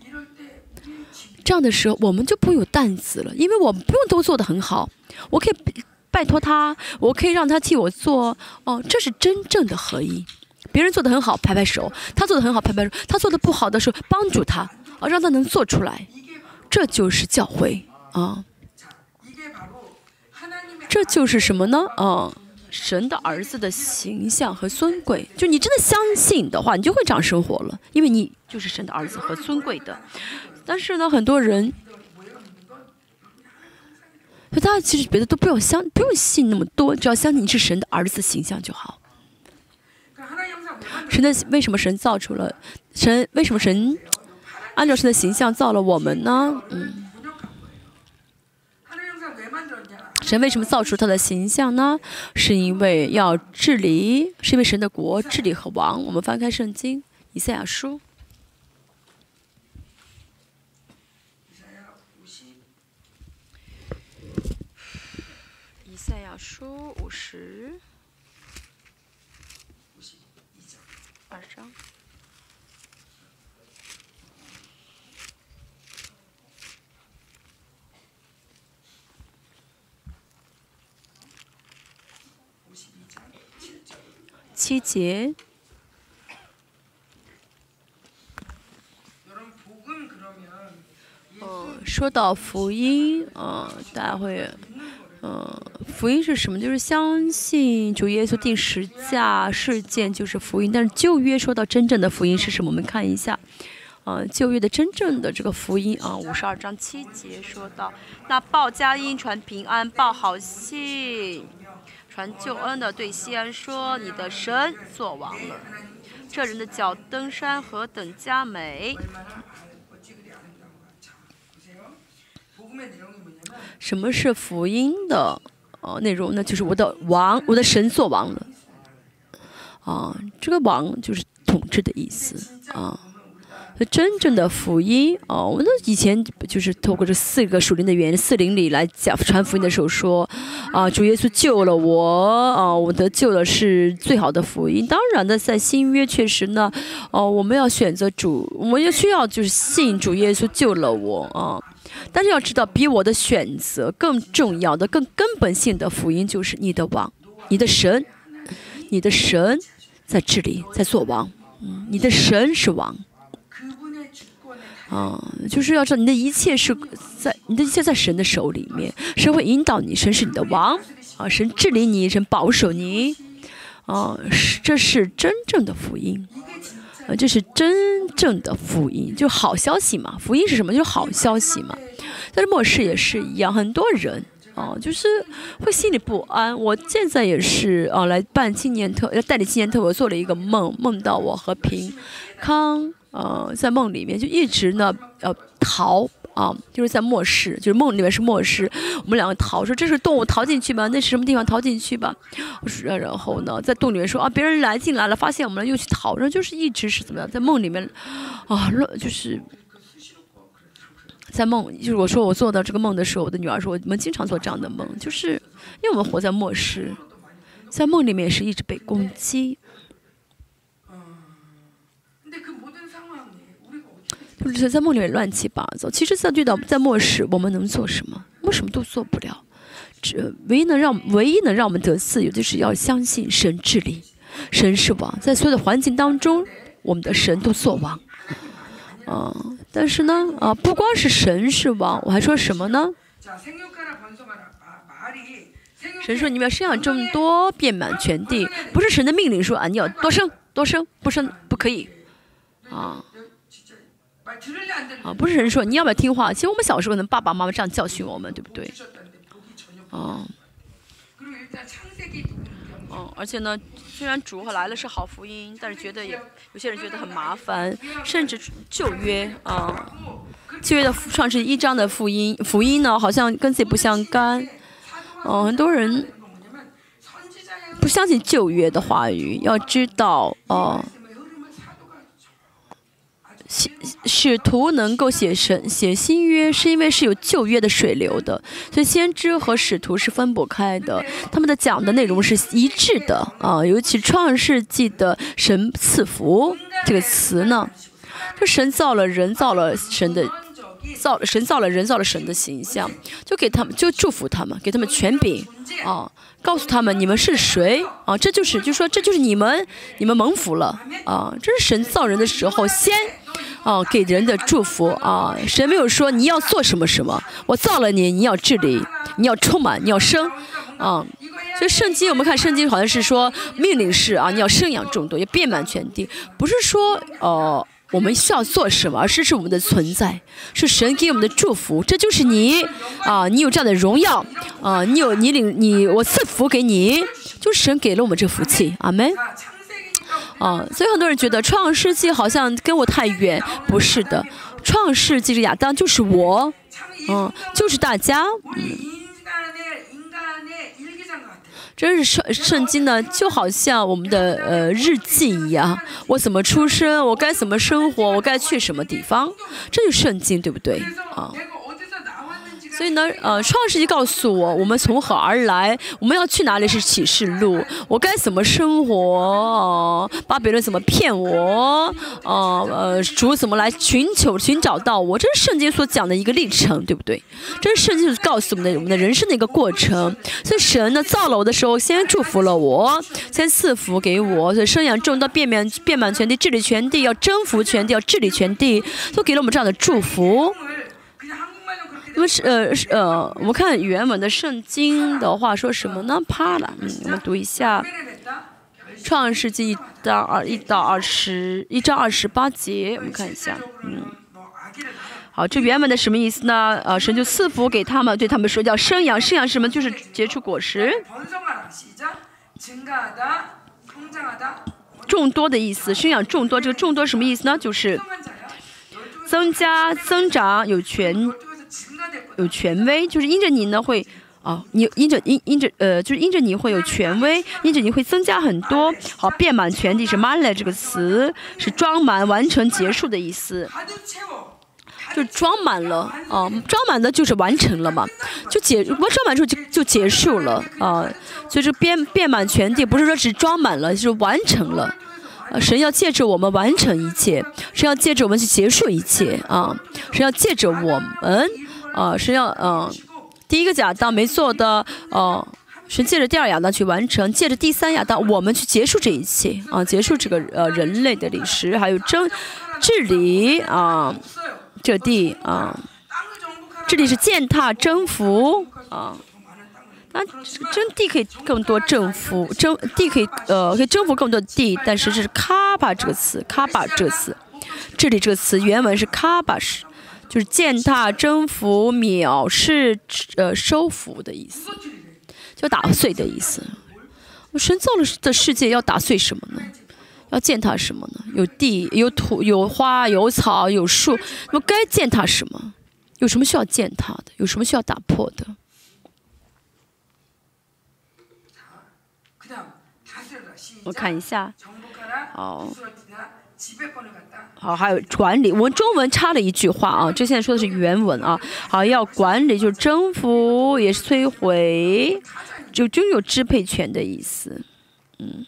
这样的时候，我们就不有担子了，因为我们不用都做得很好，我可以。拜托他，我可以让他替我做哦，这是真正的合一。别人做的很好，拍拍手；他做的很好，拍拍手；他做的不好的时候，帮助他，啊，让他能做出来。这就是教会啊，这就是什么呢？啊，神的儿子的形象和尊贵。就你真的相信的话，你就会这样生活了，因为你就是神的儿子和尊贵的。但是呢，很多人。所以大家其实别的都不用相，不用信那么多，只要相信你是神的儿子形象就好。神的为什么神造出了神？为什么神按照神的形象造了我们呢？嗯。神为什么造出他的形象呢？是因为要治理，是因为神的国治理和王。我们翻开圣经以赛亚书。书五十二章，七节。嗯，说到福音，嗯，大家会。嗯，福音是什么？就是相信主耶稣定十架事件就是福音。但是旧约说到真正的福音是什么？我们看一下，嗯，旧约的真正的这个福音啊，五十二章七节说到，那报佳音、传平安、报好信、传救恩的对西安说：“你的神作王了。”这人的脚登山何等佳美！什么是福音的呃内容呢？就是我的王，我的神做王了。啊，这个王就是统治的意思啊。真正的福音啊，我们以前就是透过这四个属灵的原因，四灵里来讲传福音的时候说，啊，主耶稣救了我啊，我的救了是最好的福音。当然呢，在新约确实呢，哦，我们要选择主，我们要需要就是信主耶稣救了我啊。但是要知道，比我的选择更重要的、更根本性的福音，就是你的王，你的神，你的神在这里，在做王。嗯，你的神是王。啊，就是要知道你的一切是在你的一切在神的手里面，神会引导你，神是你的王啊，神治理你，神保守你，啊，是这是真正的福音，啊，这是真正的福音，就好消息嘛，福音是什么？就是好消息嘛。但是末世也是一样，很多人啊，就是会心里不安。我现在也是啊，来办青年特，要代理青年特，我做了一个梦，梦到我和平康。呃，在梦里面就一直呢，呃，逃啊，就是在末世，就是梦里面是末世，我们两个逃，说这是动物逃进去吧，那是什么地方逃进去吧？我说，然后呢，在洞里面说啊，别人来进来了，发现我们了又去逃，然后就是一直是怎么样，在梦里面啊，乱就是在梦，就是我说我做到这个梦的时候，我的女儿说我们经常做这样的梦，就是因为我们活在末世，在梦里面是一直被攻击。就是在梦里面乱七八糟。其实，在遇到在末世，我们能做什么？我们什么都做不了。这唯一能让唯一能让我们得自由，就是要相信神治理，神是王，在所有的环境当中，我们的神都做王。嗯，但是呢，啊，不光是神是王，我还说什么呢？神说你们要生养这么多，遍满全地，不是神的命令说啊，你要多生多生，不生不可以，啊。啊，不是神说你要不要听话？其实我们小时候，可能爸爸妈妈这样教训我们，对不对？哦，嗯，而且呢，虽然主和来了是好福音，但是觉得也有些人觉得很麻烦，甚至旧约啊，旧约的创世一章的福音，福音呢好像跟自己不相干。嗯，很多人不相信旧约的话语，要知道哦。使徒能够写神写新约，是因为是有旧约的水流的，所以先知和使徒是分不开的，他们的讲的内容是一致的啊。尤其创世纪的神赐福这个词呢，就神造了人，造了神的造神造了人，造了神的形象，就给他们就祝福他们，给他们权柄啊，告诉他们你们是谁啊，这就是就说这就是你们你们蒙福了啊，这是神造人的时候先。哦，给人的祝福啊！神没有说你要做什么什么，我造了你，你要治理，你要充满，你要生，啊！所以圣经我们看圣经好像是说命令是啊，你要生养众多，要遍满全地，不是说哦我们需要做什么，而是是我们的存在，是神给我们的祝福，这就是你啊，你有这样的荣耀啊，你有你领你我赐福给你，就神给了我们这福气，阿门。啊，所以很多人觉得创世纪好像跟我太远，不是的，创世纪是亚当，就是我，嗯，就是大家，嗯，真是圣圣经呢，就好像我们的呃日记一样，我怎么出生，我该怎么生活，我该去什么地方，这就是圣经，对不对？啊。所以呢，呃，创世纪告诉我，我们从何而来，我们要去哪里是启示录，我该怎么生活，把别人怎么骗我，呃呃，主怎么来寻求寻找到我，这是圣经所讲的一个历程，对不对？这是圣经告诉我们的我们的人生的一个过程。所以神呢造了我的时候，先祝福了我，先赐福给我，所以生养众多，遍满遍满全地，治理全地，要征服全地，要治理全地，都给了我们这样的祝福。那么是呃是呃，我们看原文的圣经的话说什么呢？怕了，嗯，我们读一下《创世纪》一到二一到二十一章二十八节，我们看一下，嗯，好，这原文的什么意思呢？呃，神就赐福给他们，对他们说叫生养，生养什么？就是结出果实，众多的意思，生养众多，这个众多什么意思呢？就是增加、增长，有权。有权威，就是因着你呢会，啊，你因着因因着呃，就是因着你会有权威，因着你会增加很多，好，遍满全地是 m a l 这个词是装满、完成、结束的意思，就装满了啊，装满的就是完成了嘛，就结，我装满之后就就结束了啊，所以这遍遍满全地不是说只装满了，就是完成了，神要借着我们完成一切，神要借着我们去结束一切啊，神要借着我们。啊，神要嗯，第一个亚当没做的，哦，神借着第二亚当去完成，借着第三亚当我们去结束这一切啊，结束这个呃人类的历史，还有争治理啊，这地啊，这里是践踏征服啊。那征地可以更多征服，征地可以呃可以征服更多的地，但是这是卡巴这个词，卡巴这个词，这里这个词原文是卡巴是，就是践踏、征服、藐视、呃收服的意思，就打碎的意思。神造了的世界要打碎什么呢？要践踏什么呢？有地、有土、有花、有草、有树，那么该践踏什么？有什么需要践踏的？有什么需要打破的？我看一下，好，好，还有管理。我们中文插了一句话啊，这现在说的是原文啊。好，要管理就是征服，也是摧毁，就就有支配权的意思，嗯。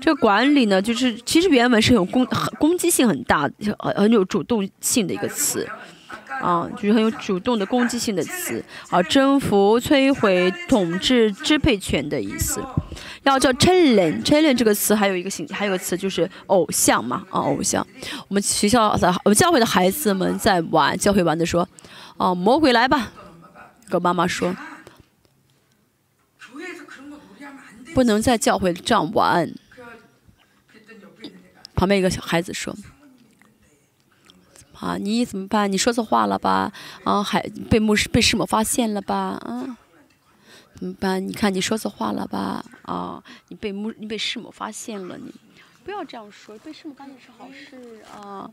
这个管理呢，就是其实原文是有攻攻击性很大、很很有主动性的一个词，啊，就是很有主动的攻击性的词，啊，征服、摧毁、统治、支配权的意思。要叫 challenge，challenge 这个词还有一个形，还有个词就是偶像嘛，啊，偶像。我们学校的我们教会的孩子们在玩，教会玩的说，哦，魔鬼来吧，跟妈妈说。不能在教会这样玩。旁边一个小孩子说：“啊，你怎么办？你说错话了吧？啊，还被牧师、被师母发现了吧？啊，怎么办？你看你说错话了吧？啊，你被牧、你被师母发现了，你不要这样说。被师母发现是好事啊，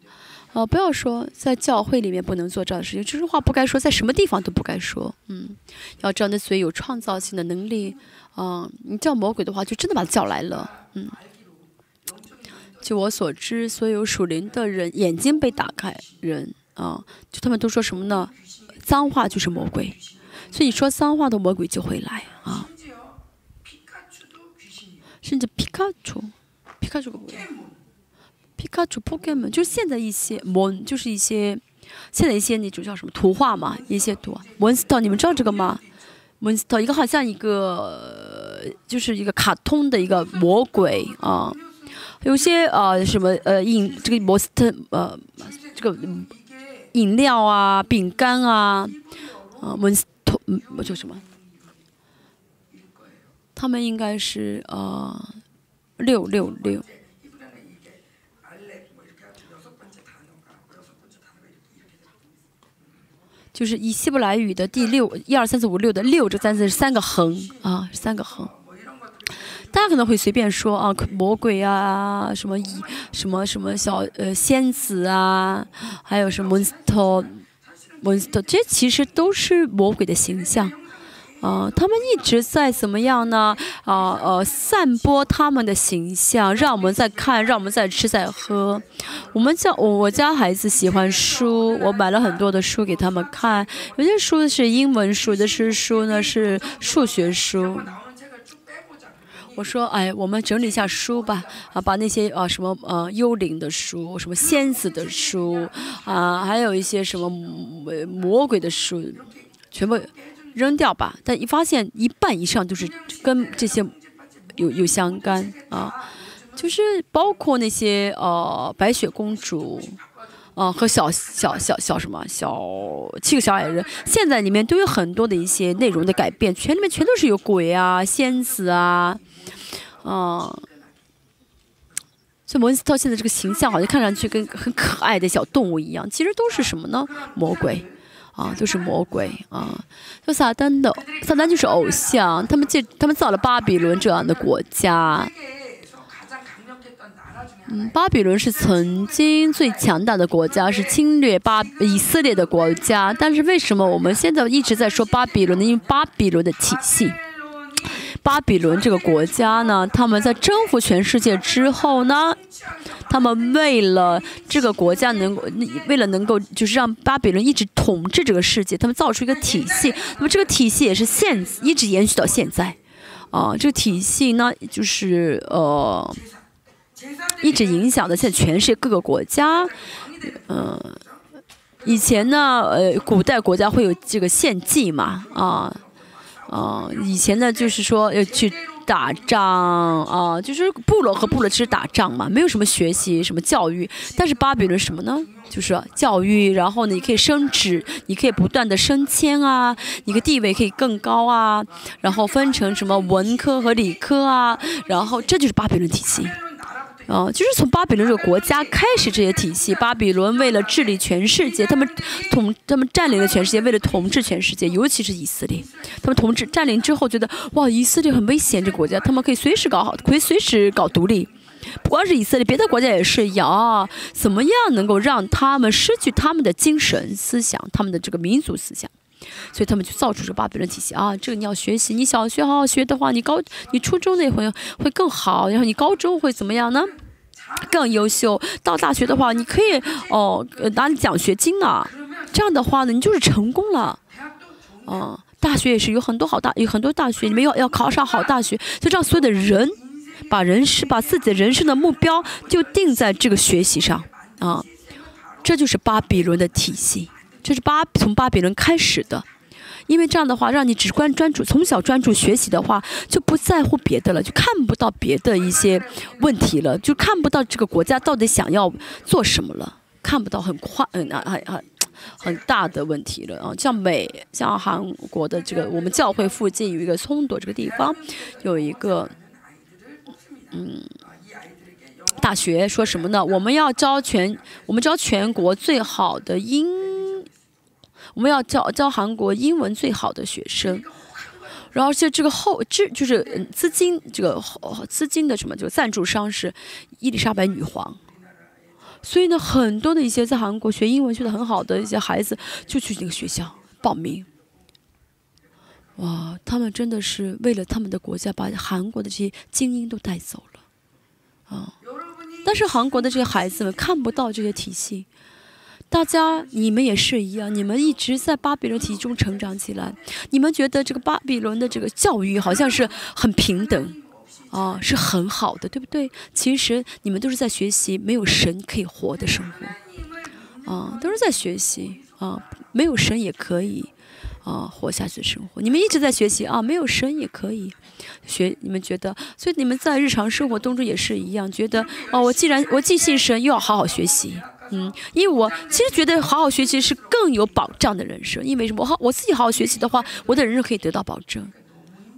啊，不要说在教会里面不能做这样的事情，这种话不该说，在什么地方都不该说。嗯，要这样的嘴有创造性的能力。”嗯，你叫魔鬼的话，就真的把他叫来了。嗯，据我所知，所有属灵的人眼睛被打开，人啊，就他们都说什么呢？脏话就是魔鬼，所以你说脏话的魔鬼就会来啊。甚至皮卡丘，皮卡丘个皮卡丘 Pokemon 就是现在一些蒙，就是一些现在一些那种叫什么图画嘛，一些图 Monster，你们知道这个吗？monster 一个好像一个呃就是一个卡通的一个魔鬼啊，有些呃什么呃饮这个摩斯特呃这个饮料啊饼干啊啊 monster 嗯叫什么？他们应该是呃六六六。就是以希伯来语的第六一二三四五六的六这三个字是三个横啊，三个横。大家可能会随便说啊，魔鬼啊，什么以什么什么小呃仙子啊，还有什么 monster monster，这其实都是魔鬼的形象。啊，他们一直在怎么样呢？啊呃，散播他们的形象，让我们在看，让我们在吃，在喝。我们家我我家孩子喜欢书，我买了很多的书给他们看。有些书是英文书，有的是书呢是数学书。我说，哎，我们整理一下书吧，啊，把那些啊什么呃幽灵的书，什么仙子的书，啊，还有一些什么魔鬼的书，全部。扔掉吧，但一发现一半以上都是跟这些有有相干啊，就是包括那些呃白雪公主，啊和小小小小什么小七个小矮人，现在里面都有很多的一些内容的改变，全里面全都是有鬼啊、仙子啊，啊，所以蒙斯特现在这个形象好像看上去跟很可爱的小动物一样，其实都是什么呢？魔鬼。啊，都是魔鬼啊！就撒旦的，撒旦就是偶像。他们建，他们造了巴比伦这样的国家。嗯，巴比伦是曾经最强大的国家，是侵略巴以色列的国家。但是为什么我们现在一直在说巴比伦呢？因为巴比伦的体系，巴比伦这个国家呢，他们在征服全世界之后呢？他们为了这个国家能，为了能够就是让巴比伦一直统治这个世界，他们造出一个体系。那么这个体系也是现一直延续到现在，啊，这个体系呢就是呃，一直影响的现在全世界各个国家。嗯，以前呢，呃，古代国家会有这个献祭嘛，啊。啊，以前呢就是说要去打仗啊，就是部落和部落其实打仗嘛，没有什么学习什么教育。但是巴比伦什么呢？就是教育，然后呢你可以升职，你可以不断的升迁啊，你的地位可以更高啊，然后分成什么文科和理科啊，然后这就是巴比伦体系。啊，就是从巴比伦这个国家开始这些体系。巴比伦为了治理全世界，他们统他们占领了全世界，为了统治全世界，尤其是以色列。他们统治占领之后，觉得哇，以色列很危险，这个国家他们可以随时搞好，可以随时搞独立。不光是以色列，别的国家也是一样啊。怎么样能够让他们失去他们的精神思想，他们的这个民族思想？所以他们就造出这巴比伦体系啊。这个你要学习，你小学好好学的话，你高你初中那会会更好，然后你高中会怎么样呢？更优秀。到大学的话，你可以哦拿奖学金呢。这样的话呢，你就是成功了。啊，大学也是有很多好大，有很多大学，你们要要考上好大学，就让所有的人把人生把自己的人生的目标就定在这个学习上啊。这就是巴比伦的体系。这是巴从巴比伦开始的，因为这样的话，让你只关专注从小专注学习的话，就不在乎别的了，就看不到别的一些问题了，就看不到这个国家到底想要做什么了，看不到很快嗯啊很很很大的问题了啊。像美像韩国的这个，我们教会附近有一个松朵这个地方，有一个嗯大学说什么呢？我们要招全我们招全国最好的英。我们要教教韩国英文最好的学生，然后而且这个后这就是资金这个资金的什么就赞助商是伊丽莎白女皇，所以呢，很多的一些在韩国学英文学的很好的一些孩子就去这个学校报名。哇，他们真的是为了他们的国家把韩国的这些精英都带走了啊！但是韩国的这些孩子们看不到这些体系。大家，你们也是一样，你们一直在巴比伦体系中成长起来，你们觉得这个巴比伦的这个教育好像是很平等，啊，是很好的，对不对？其实你们都是在学习没有神可以活的生活，啊，都是在学习啊，没有神也可以啊活下去的生活。你们一直在学习啊，没有神也可以学。你们觉得，所以你们在日常生活当中也是一样，觉得哦，我既然我既信神，又要好好学习。嗯，因为我其实觉得好好学习是更有保障的人生。因为什么？我好我自己好好学习的话，我的人生可以得到保证。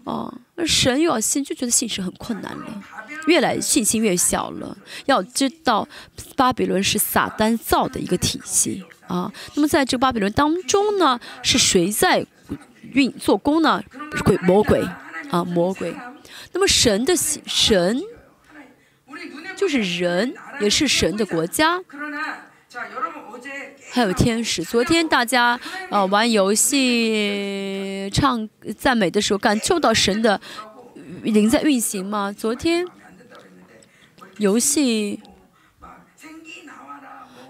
哦，那神又要信，就觉得信是很困难了，越来信心越小了。要知道，巴比伦是撒旦造的一个体系啊。那么在这个巴比伦当中呢，是谁在运做工呢？鬼魔鬼啊，魔鬼。那么神的神。就是人，也是神的国家，还有天使。昨天大家呃玩游戏、唱赞美的时候，感受到神的灵在运行吗？昨天游戏，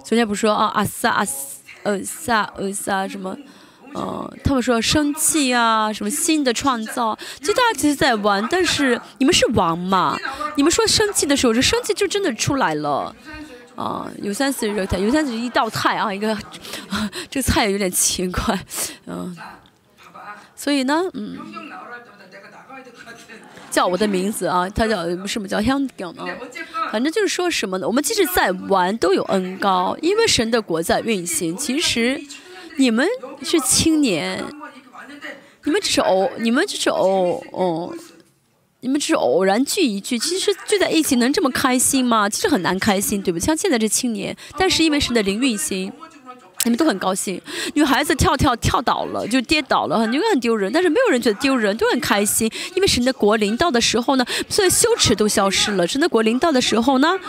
昨天不是说啊阿萨阿萨呃萨呃萨什么？嗯，他们说生气啊，什么新的创造，其实大家其实在玩，但是你们是王嘛？你们说生气的时候，这生气就真的出来了，啊，有三四热菜，有三四一道菜啊，一个，这个菜有点奇怪，嗯，所以呢，嗯，叫我的名字啊，他叫什么叫香港啊？反正就是说什么呢？我们即使在玩，都有恩高，因为神的国在运行，其实。你们是青年，你们只是偶，你们只是偶，哦，你们只是偶然聚一聚，其实聚在一起能这么开心吗？其实很难开心，对不对？像现在这青年，但是因为神的灵运行，你们都很高兴。女孩子跳跳跳倒了就跌倒了，很因为很丢人，但是没有人觉得丢人，都很开心。因为神的国临到的时候呢，所有羞耻都消失了。神的国临到的时候呢？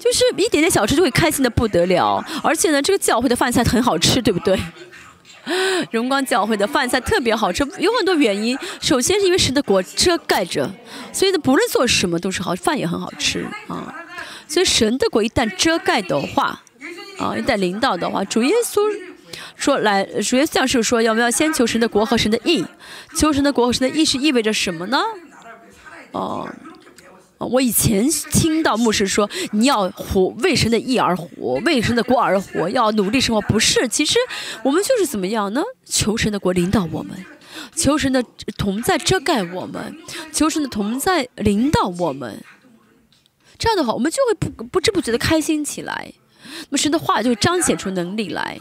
就是一点点小吃就会开心的不得了，而且呢，这个教会的饭菜很好吃，对不对？荣光教会的饭菜特别好吃，有很多原因。首先是因为神的国遮盖着，所以呢，不论做什么都是好，饭也很好吃啊。所以神的国一旦遮盖的话，啊，一旦领导的话，主耶稣说来，主耶稣讲是说要不要先求神的国和神的义？求神的国和神的义是意味着什么呢？哦。我以前听到牧师说，你要活为神的义而活，为神的国而活，要努力生活。不是，其实我们就是怎么样呢？求神的国领导我们，求神的同在遮盖我们，求神的同在领导我们。这样的话，我们就会不不知不觉的开心起来。那么神的话就会彰显出能力来。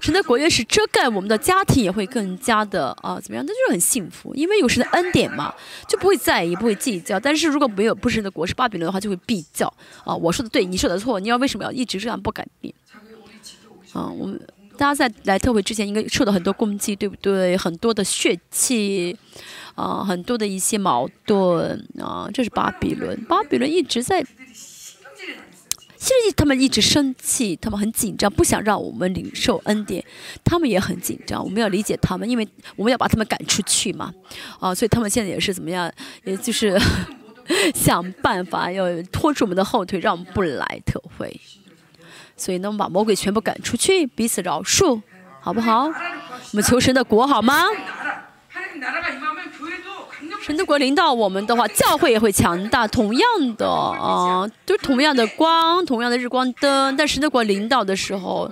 神的国越是遮盖我们的家庭，也会更加的啊怎么样？那就是很幸福，因为有神的恩典嘛，就不会在意，不会计较。但是如果没有不是神的国是巴比伦的话，就会比较啊，我说的对，你说的错，你要为什么要一直这样不改变？啊，我们大家在来特会之前应该受到很多攻击，对不对？很多的血气，啊，很多的一些矛盾啊，这是巴比伦，巴比伦一直在。其实他们一直生气，他们很紧张，不想让我们领受恩典。他们也很紧张，我们要理解他们，因为我们要把他们赶出去嘛。啊，所以他们现在也是怎么样？也就是 想办法要拖住我们的后腿，让我们不来特会。所以呢，我们把魔鬼全部赶出去，彼此饶恕，好不好？我们求神的国，好吗？神的国领导我们的话，教会也会强大。同样的啊，都是同样的光，同样的日光灯。但神的国领导的时候，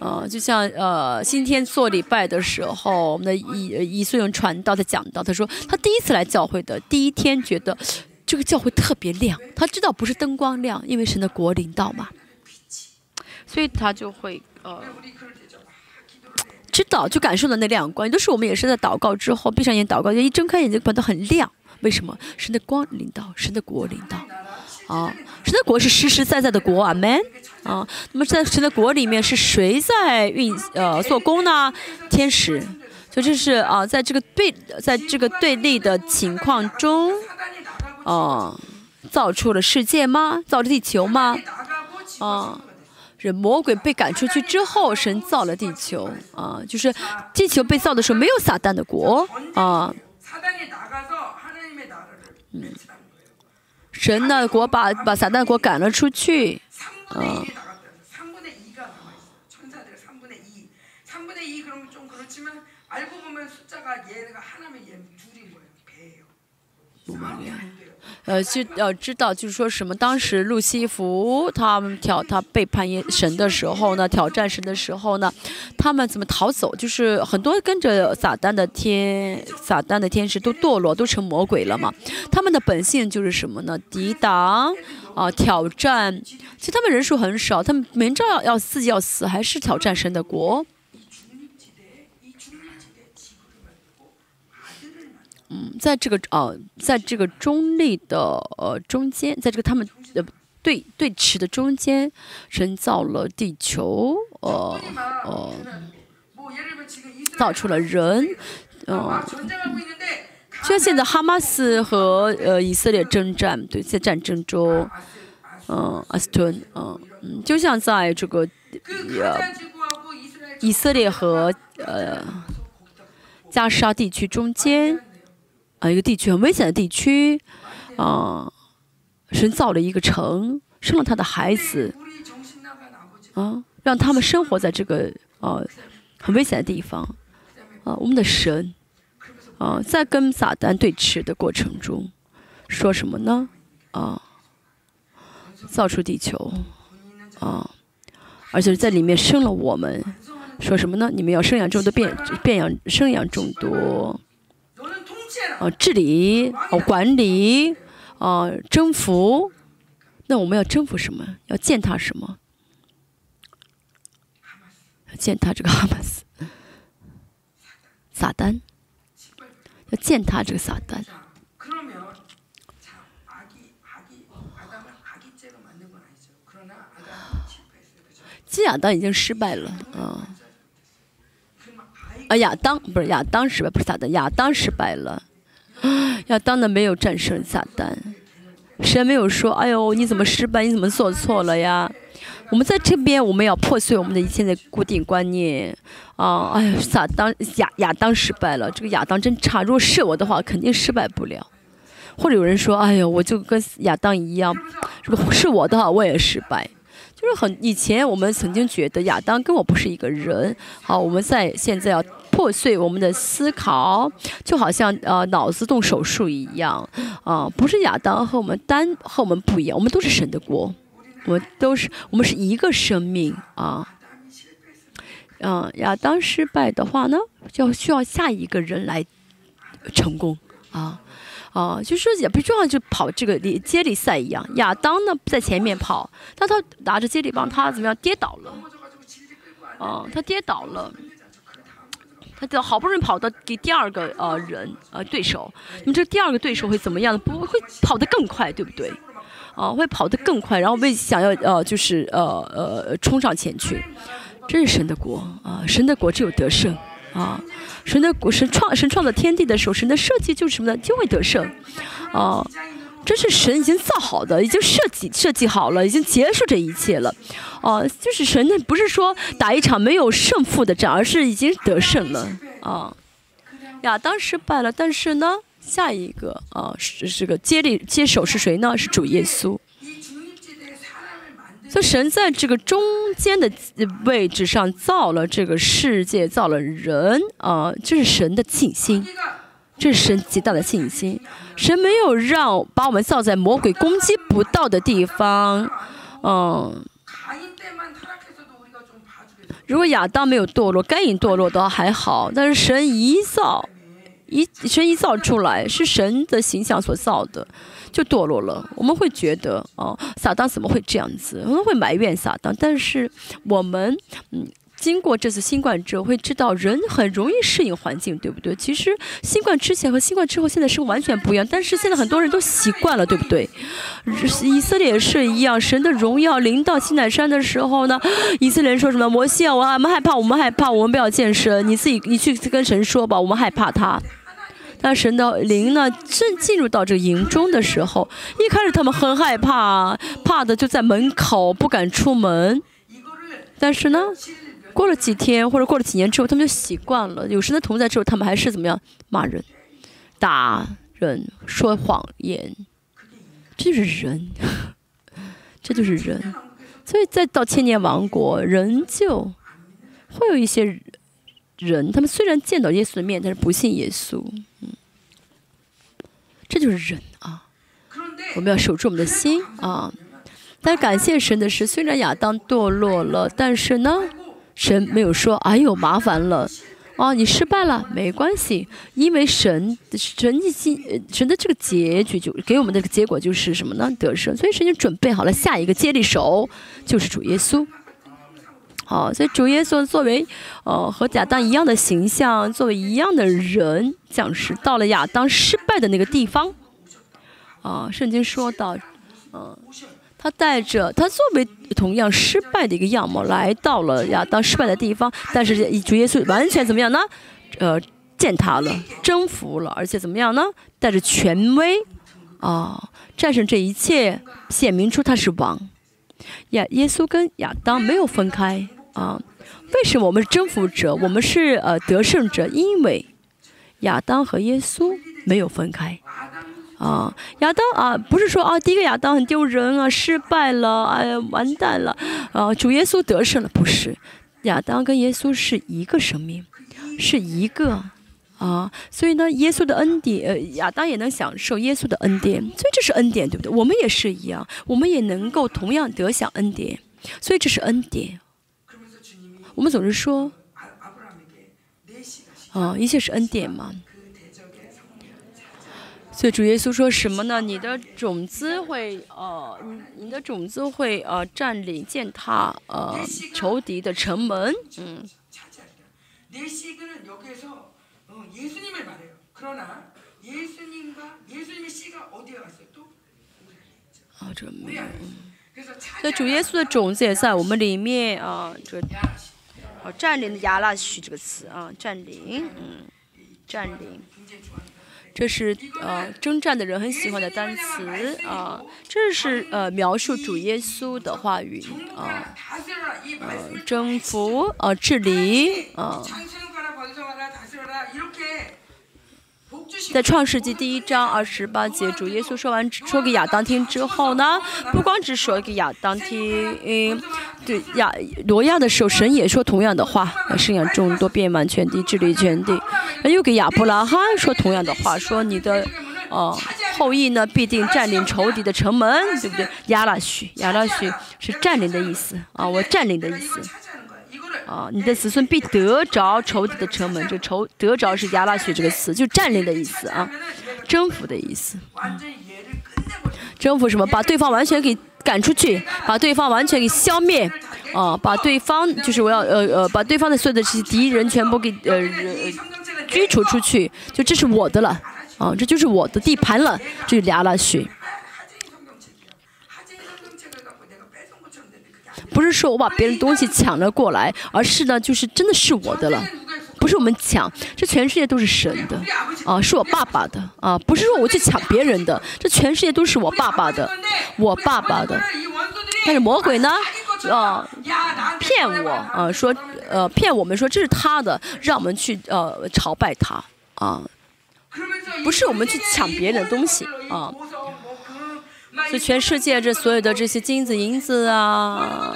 呃，就像呃，今天做礼拜的时候，我们的以以素用传道他讲到，他说他第一次来教会的第一天，觉得这个教会特别亮。他知道不是灯光亮，因为神的国领导嘛，所以他就会呃。知道就感受到那亮光，都是我们也是在祷告之后闭上眼祷告，就一睁开眼睛，感到很亮。为什么？神的光领导，神的国领导，啊，神的国是实实在在的国，阿门。啊，那么在神的国里面是谁在运呃做工呢？天使。就这是啊，在这个对，在这个对立的情况中，啊，造出了世界吗？造了地球吗？啊。人魔鬼被赶出去之后，神造了地球啊，就是地球被造的时候没有撒旦的国啊。嗯，神的国把把撒旦国赶了出去啊。呃，就要知道，就是说什么？当时路西弗他们挑他背叛神的时候呢，挑战神的时候呢，他们怎么逃走？就是很多跟着撒旦的天，撒旦的天使都堕落，都成魔鬼了嘛。他们的本性就是什么呢？抵挡啊，挑战。其实他们人数很少，他们明知道要自己要死，还是挑战神的国。嗯，在这个呃，在这个中立的呃中间，在这个他们呃对对持的中间，人造了地球，呃呃，造出了人，嗯，就像现在哈马斯和呃以色列征战，对，在战争中，嗯，阿斯顿，嗯嗯，就像在这个呃以色列和呃加沙地区中间。啊，一个地区很危险的地区，啊，神造了一个城，生了他的孩子，啊，让他们生活在这个啊很危险的地方，啊，我们的神，啊，在跟撒旦对峙的过程中，说什么呢？啊，造出地球，啊，而且在里面生了我们，说什么呢？你们要生养众多，变变养生养众多。啊，治理，哦，管理，哦，征服，那我们要征服什么？要践踏什么？践踏这个哈马斯，撒旦，要践踏这个撒旦。基亚当已经失败了，啊。啊，亚当不是亚当失败，不是撒旦，亚当失败了。亚当呢没有战胜撒旦，神没有说：“哎呦，你怎么失败？你怎么做错了呀？”我们在这边，我们要破碎我们的一切的固定观念啊！哎呀，撒当亚亚当失败了，这个亚当真差。如果是我的话，肯定失败不了。或者有人说：“哎呦，我就跟亚当一样，如果是我的话，我也失败。”就是很以前我们曾经觉得亚当跟我不是一个人。好，我们在现在要破碎我们的思考，就好像呃脑子动手术一样啊，不是亚当和我们单和我们不一样，我们都是神的国，我们都是我们是一个生命啊。嗯，亚当失败的话呢，就需要下一个人来成功啊啊，就说也不重要，就跑这个接力赛一样。亚当呢在前面跑，但他拿着接力棒，他怎么样跌倒了？啊，他跌倒了，他就好不容易跑到给第二个呃人呃对手，你们这第二个对手会怎么样？不会跑得更快，对不对？啊，会跑得更快，然后为想要呃就是呃呃冲上前去。这是神的国啊！神的国只有得胜啊！神的国，神创神创造天地的时候，神的设计就是什么呢？就会得胜啊！这是神已经造好的，已经设计设计好了，已经结束这一切了啊！就是神呢，不是说打一场没有胜负的仗，而是已经得胜了啊！亚当失败了，但是呢，下一个啊，是这个接力接手是谁呢？是主耶稣。所以神在这个中间的位置上造了这个世界，造了人啊，这是神的信心，这是神极大的信心。神没有让把我们造在魔鬼攻击不到的地方，嗯。如果亚当没有堕落，该隐堕落倒还好，但是神一造，一神一造出来是神的形象所造的。就堕落了，我们会觉得哦，撒旦怎么会这样子？我们会埋怨撒旦。但是我们嗯，经过这次新冠之后，会知道人很容易适应环境，对不对？其实新冠之前和新冠之后，现在是完全不一样。但是现在很多人都习惯了，对不对？以色列也是一样，神的荣耀临到西乃山的时候呢，以色列人说什么？摩西啊，我们害怕，我们害怕，我们不要见神。你自己，你去跟神说吧，我们害怕他。但神的灵呢，正进入到这个营中的时候，一开始他们很害怕，怕的就在门口不敢出门。但是呢，过了几天或者过了几年之后，他们就习惯了。有神的同在之后，他们还是怎么样骂人、打人、说谎言，这就是人，这就是人。所以再到千年王国，人就会有一些。人，他们虽然见到耶稣的面，但是不信耶稣。这就是人啊。我们要守住我们的心啊。但感谢神的是，虽然亚当堕落了，但是呢，神没有说：“哎呦，麻烦了啊，你失败了，没关系。”因为神神的心，神的这个结局就给我们的结果就是什么呢？得胜。所以神就准备好了下一个接力手，就是主耶稣。好，所以主耶稣作为，呃，和亚当一样的形象，作为一样的人降世，到了亚当失败的那个地方，啊，圣经说到，嗯，他带着他作为同样失败的一个样貌来到了亚当失败的地方，但是主耶稣完全怎么样呢？呃，践踏了，征服了，而且怎么样呢？带着权威，啊，战胜这一切，显明出他是王。亚耶稣跟亚当没有分开。啊，为什么我们是征服者？我们是呃得胜者，因为亚当和耶稣没有分开。啊，亚当啊，不是说啊，第一个亚当很丢人啊，失败了，哎呀，完蛋了。啊，主耶稣得胜了，不是？亚当跟耶稣是一个生命，是一个啊。所以呢，耶稣的恩典，呃，亚当也能享受耶稣的恩典，所以这是恩典，对不对？我们也是一样，我们也能够同样得享恩典，所以这是恩典。我们总是说，啊，一切是恩典嘛。所以主耶稣说什么呢？你的种子会，呃，你你的种子会，呃，占领践踏，呃，仇敌的城门。嗯。啊，这没有。所以主耶稣的种子也在我们里面啊，这。占领的亚拉许这个词啊，占领，嗯，占领，这是呃征战的人很喜欢的单词啊，这是呃描述主耶稣的话语啊，呃征服呃治理啊。在创世纪第一章二十八节，主耶稣说完说给亚当听之后呢，不光只说给亚当听，嗯，对亚罗亚的时候，神也说同样的话，生养众多，遍满全地，治理全地。又给亚伯拉罕说同样的话，说你的哦后裔呢必定占领仇敌的城门，对不对？亚拉许，亚拉许是占领的意思啊，我占领的意思。啊，你的子孙必得着仇敌的城门。这仇得着是亚拉许这个词，就占领的意思啊，征服的意思。征服什么？把对方完全给赶出去，把对方完全给消灭，啊，把对方就是我要呃呃，把对方的所有的这些敌人全部给呃呃驱逐出去，就这是我的了，啊，这就是我的地盘了，这是亚拉许。不是说我把别人东西抢了过来，而是呢，就是真的是我的了，不是我们抢，这全世界都是神的，啊，是我爸爸的，啊，不是说我去抢别人的，这全世界都是我爸爸的，我爸爸的。但是魔鬼呢，啊，骗我，啊，说，呃，骗我们说这是他的，让我们去呃朝拜他，啊，不是我们去抢别人的东西，啊。就全世界这所有的这些金子银子啊，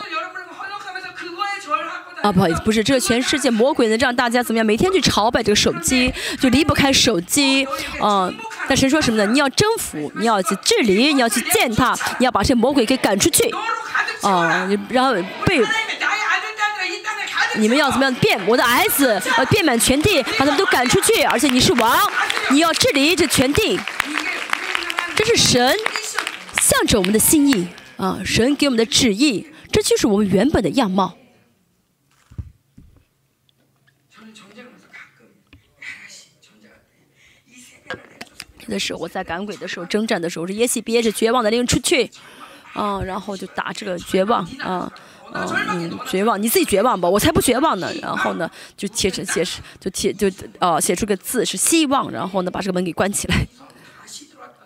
啊不好意思，不是这个全世界魔鬼能让大家怎么样？每天去朝拜这个手机，就离不开手机，嗯。但神说什么呢？你要征服，你要去治理，你要去践踏，你要把这魔鬼给赶出去，啊，然后被你们要怎么样变我的儿子，呃，遍满全地，把他们都赶出去，而且你是王，你要治理这全地，这是神。向着我们的心意啊，神给我们的旨意，这就是我们原本的样貌。有的时候我在赶鬼的时候征战的时候，是耶西憋着绝望的灵出去，啊，然后就打这个绝望，啊啊，嗯，绝望，你自己绝望吧，我才不绝望呢。然后呢，就写成写就写就啊，写出个字是希望，然后呢，把这个门给关起来。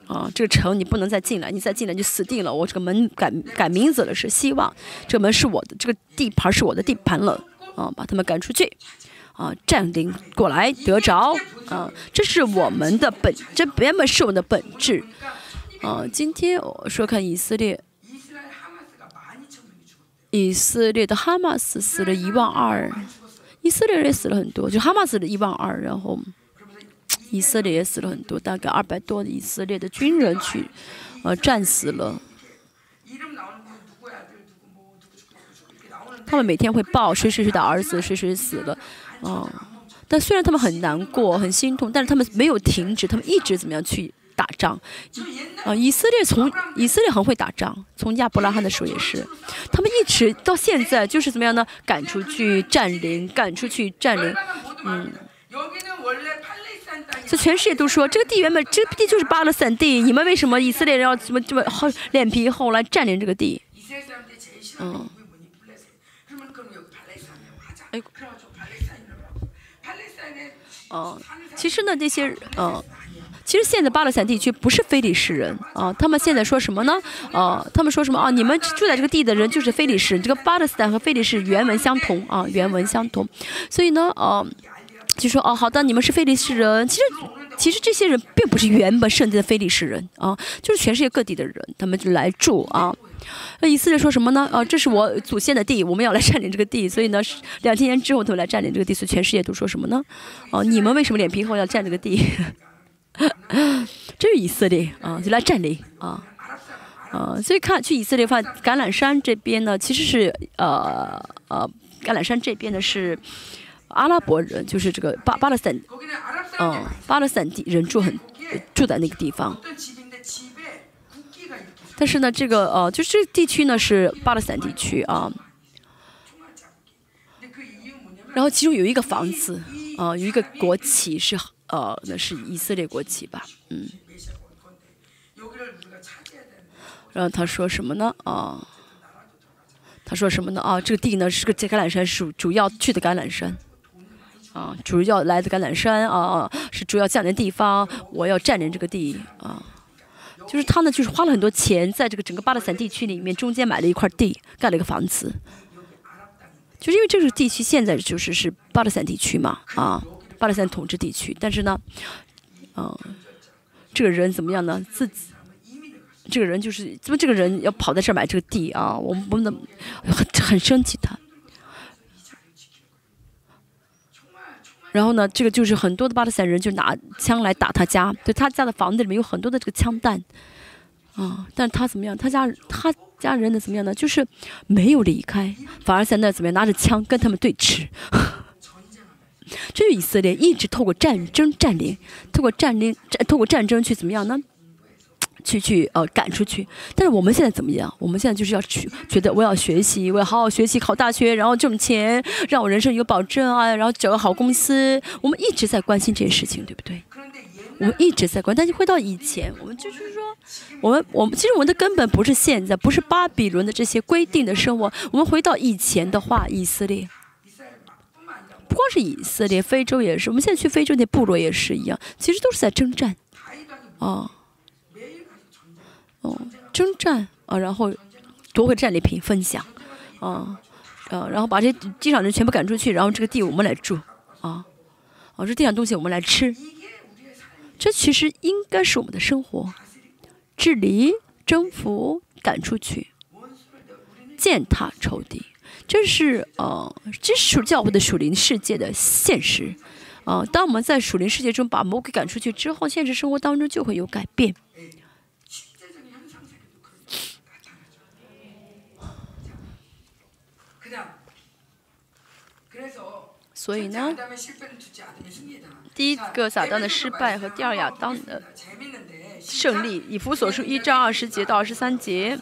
啊，这个城你不能再进来，你再进来就死定了。我这个门改改名字了，是希望，这个门是我的，这个地盘是我的地盘了。啊，把他们赶出去，啊，占领过来得着，啊，这是我们的本，这原本是我们的本质。啊，今天我说看以色列，以色列的哈马斯死了一万二，以色列人死了很多，就哈马斯的一万二，然后。以色列也死了很多，大概二百多以色列的军人去，呃，战死了。他们每天会报谁谁谁的儿子谁谁死了，嗯，但虽然他们很难过、很心痛，但是他们没有停止，他们一直怎么样去打仗？啊，以色列从以色列很会打仗，从亚伯拉罕的时候也是，他们一直到现在就是怎么样呢？赶出去占领，赶出去占领，嗯。所以全世界都说这个地原本这个地就是巴勒斯坦地，你们为什么以色列人要这么这么厚脸皮厚来占领这个地？嗯。哎。哦，其实呢，这些嗯，其实现在巴勒斯坦地区不是非利士人啊，他们现在说什么呢？啊，他们说什么啊？你们住在这个地的人就是非利士，这个巴勒斯坦和非利士原文相同啊，原文相同，所以呢，呃。就说哦，好的，你们是非利士人。其实，其实这些人并不是原本圣地的非利士人啊，就是全世界各地的人，他们就来住啊。那以色列说什么呢？啊，这是我祖先的地，我们要来占领这个地。所以呢，两千年之后他们来占领这个地，所以全世界都说什么呢？哦，你们为什么脸皮厚要占这个地？这是以色列啊，就来占领啊啊。所以看去以色列，发橄榄山这边呢，其实是呃呃，橄榄山这边呢是。阿拉伯人就是这个巴巴勒斯坦，嗯，巴勒斯坦地人住很住在那个地方。但是呢，这个呃，就是这地区呢是巴勒斯坦地区啊。然后其中有一个房子，啊，有一个国旗是呃，那是以色列国旗吧，嗯。然后他说什么呢？啊，他说什么呢？啊，这个地呢是个橄榄山，属主要去的橄榄山。啊，主要来自橄榄山啊，是主要降临地方。我要占领这个地啊，就是他呢，就是花了很多钱，在这个整个巴勒斯坦地区里面，中间买了一块地，盖了一个房子。就是因为这个地区现在就是是巴勒斯坦地区嘛，啊，巴勒斯坦统治地区。但是呢，嗯，这个人怎么样呢？自己，这个人就是怎么这个人要跑在这儿买这个地啊？我们不能很很生气他。然后呢，这个就是很多的巴勒斯坦人就拿枪来打他家，就他家的房子里面有很多的这个枪弹，啊，但他怎么样？他家他家人呢怎么样呢？就是没有离开，反而在那怎么样拿着枪跟他们对峙。这就以色列一直透过战争占领，透过战领，透过战争去怎么样呢？去去呃赶出去。但是我们现在怎么样？我们现在就是要去觉得我要学习，我要好好学习，考大学，然后挣钱，让我人生有保证啊，然后找个好公司。我们一直在关心这些事情，对不对？我们一直在关，但是回到以前，我们就是说，我们我们其实我们的根本不是现在，不是巴比伦的这些规定的生活。我们回到以前的话，以色列。不光是以色列，非洲也是。我们现在去非洲那部落也是一样，其实都是在征战，啊，哦，征战啊，然后夺回战利品分享，啊，啊，然后把这些地上人全部赶出去，然后这个地我们来住，啊，啊，这地上东西我们来吃，这其实应该是我们的生活，治理、征服、赶出去、践踏仇敌。这是呃，这是教会的属灵世界的现实，啊，当我们在属灵世界中把魔鬼赶出去之后，现实生活当中就会有改变。所以呢，第一个撒旦的失败和第二亚当的胜利，以弗所书一章二十节到二十三节。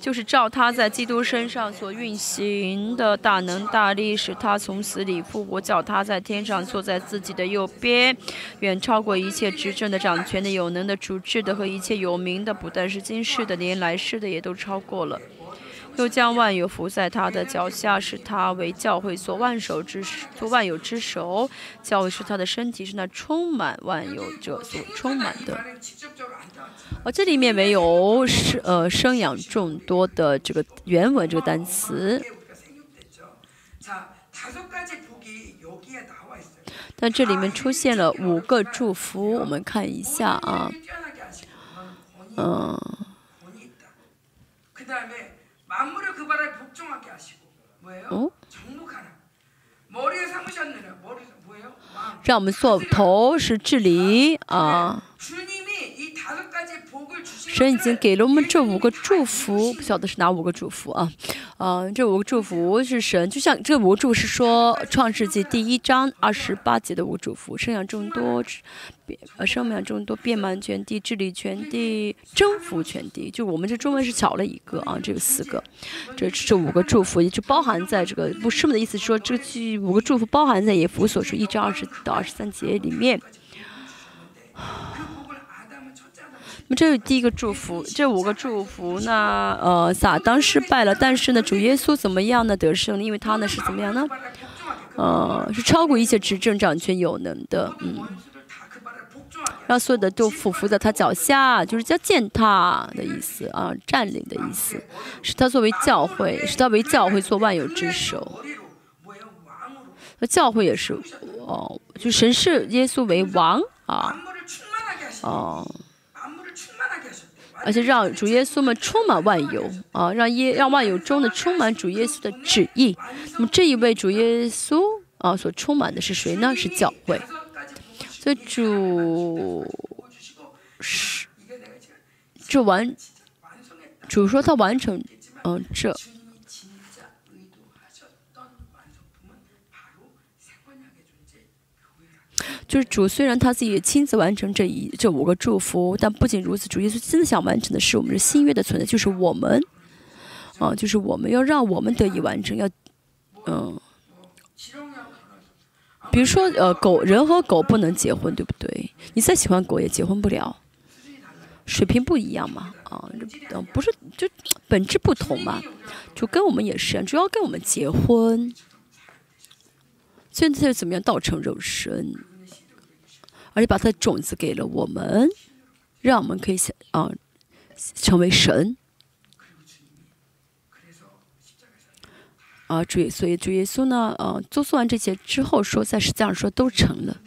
就是照他在基督身上所运行的大能大力，使他从死里复活，叫他在天上坐在自己的右边，远超过一切执政的、掌权的、有能的、主治的和一切有名的，不但是今世的，连来世的也都超过了。又将万有伏在他的脚下，使他为教会所万手之做万有之首。教会是他的身体，是那充满万有者所充满的。哦，这里面没有生呃生养众多的这个原文这个单词，但这里面出现了五个祝福，我们看一下啊，嗯。哦。让我们做头是治理啊。神已经给了我们这五个祝福，不晓得是哪五个祝福啊？嗯，这五个祝福是神，就像这五个祝福是说《创世纪》第一章二十八节的五个祝福：生养众多，变呃生养众多，遍满全地，治理全地，征服全地。就我们这中文是少了一个啊，这有四个，这这五个祝福也就包含在这个不是的意思，说这句五个祝福包含在也弗所说一章二十到二十三节里面。那么这是第一个祝福，这五个祝福呢？呃，撒当失败了，但是呢，主耶稣怎么样呢？得胜，因为他呢是怎么样呢？呃，是超过一切执政掌权有能的，嗯，让所有的都俯伏在他脚下，就是叫践踏的意思啊，占领的意思，是他作为教会，是他为教会做万有之首。那教会也是，哦，就神视耶稣为王啊，哦。而且让主耶稣们充满万有啊，让耶让万有中的充满主耶稣的旨意。那么这一位主耶稣啊所充满的是谁呢？是教会。所以主是这完主说他完成嗯这。就是主虽然他自己亲自完成这一这五个祝福，但不仅如此，主耶稣真的想完成的是我们的新约的存在，就是我们，啊，就是我们要让我们得以完成，要，嗯，比如说呃，狗人和狗不能结婚，对不对？你再喜欢狗也结婚不了，水平不一样嘛，啊，嗯，不是就本质不同嘛，就跟我们也是，主要跟我们结婚，现在怎么样？道成肉身。而且把他的种子给了我们，让我们可以想啊成为神啊主，所以主耶稣呢，呃，做做完这些之后，说在实际上说都成了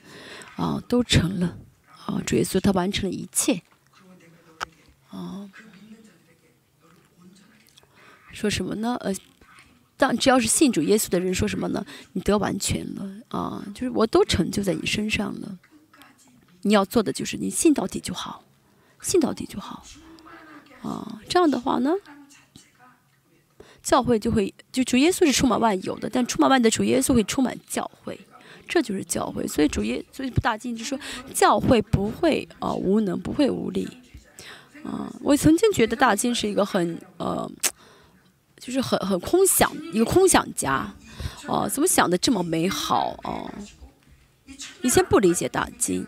啊，都成了啊，主耶稣他完成了一切啊，说什么呢？呃，当只要是信主耶稣的人，说什么呢？你得完全了啊，就是我都成就在你身上了。你要做的就是你信到底就好，信到底就好，啊，这样的话呢，教会就会就主耶稣是充满万有的，但充满万的主耶稣会充满教会，这就是教会。所以主耶所以大经就说教会不会啊无能，不会无力。啊，我曾经觉得大金是一个很呃，就是很很空想一个空想家，哦，怎么想的这么美好哦？以前不理解大金，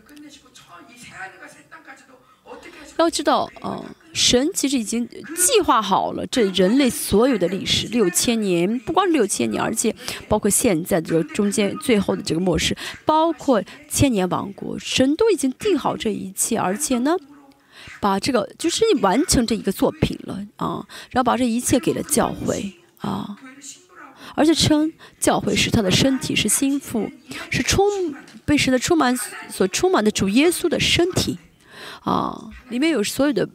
要知道哦，神其实已经计划好了这人类所有的历史六千年，不光是六千年，而且包括现在这个中间最后的这个末世，包括千年王国，神都已经定好这一切，而且呢。把这个就是你完成这一个作品了啊，然后把这一切给了教会啊，而且称教会是他的身体，是心腹，是充被神的充满所充满的主耶稣的身体啊，里面有所有的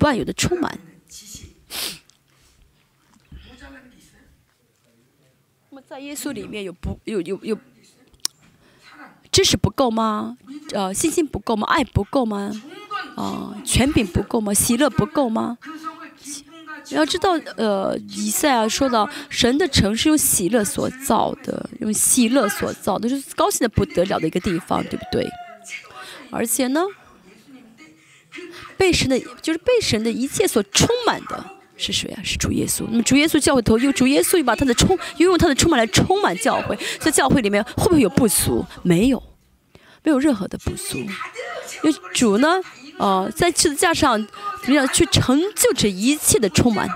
万有的充满。那么在耶稣里面有不有有有知识不够吗？呃，信心不够吗？爱不够吗？啊，权柄不够吗？喜乐不够吗？你要知道，呃，以赛亚说到，神的城是用喜乐所造的，用喜乐所造的，就是高兴的不得了的一个地方，对不对？而且呢，被神的，就是被神的一切所充满的是谁啊？是主耶稣。那么主耶稣教会头，用主耶稣又把他的充，又用他的充满来充满教会，在教会里面会不会有不足？没有，没有任何的不足。因为主呢？哦，在十字架上怎么样去成就这一切的充满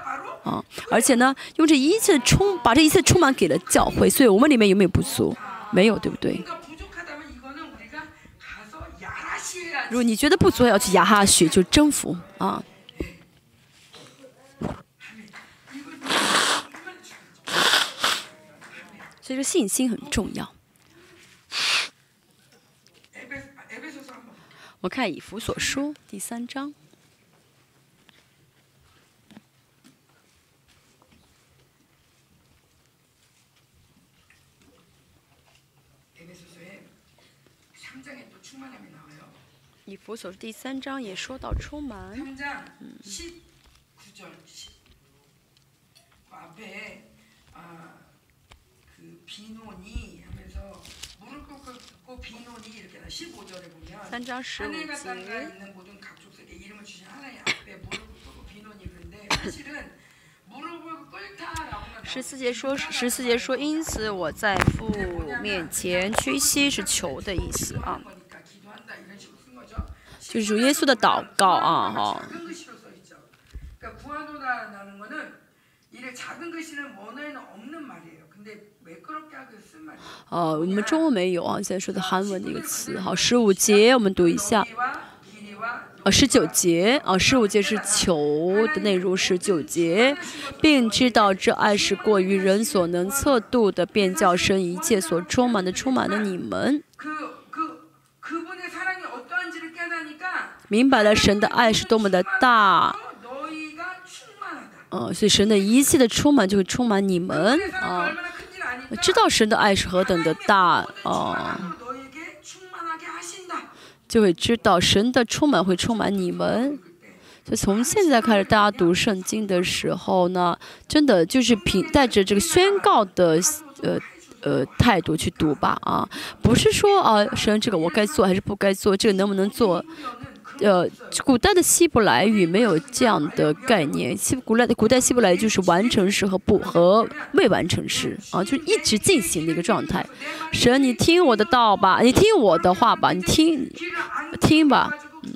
啊？而且呢，用这一切充把这一切充满给了教会，所以我们里面有没有不足？没有，对不对？如果你觉得不足，要去雅哈许就征服啊。所以说信心很重要。我看以弗所书第三章。以弗所第三章也说到充满。嗯。三章十五节。十四节说，十四节说，因此我在父面前屈膝是求的意思啊，就是主耶稣的祷告啊，哈。哦，我们中文没有啊，现在说的韩文的一个词。好，十五节我们读一下。啊，十九节啊，十五节是求的内容，十九节，并知道这爱是过于人所能测度的，便叫生一切所充满的充满了你们。明白了神的爱是多么的大。嗯，所以神的一切的充满就会充满你们啊！知道神的爱是何等的大啊，就会知道神的充满会充满你们。就从现在开始，大家读圣经的时候呢，真的就是凭带着这个宣告的呃呃态度去读吧啊，不是说啊神这个我该做还是不该做，这个能不能做？呃，古代的希伯来语没有这样的概念。希古代的古代希伯来就是完成时和不和未完成时啊，就是一直进行的一个状态。神，你听我的道吧，你听我的话吧，你听听吧。嗯，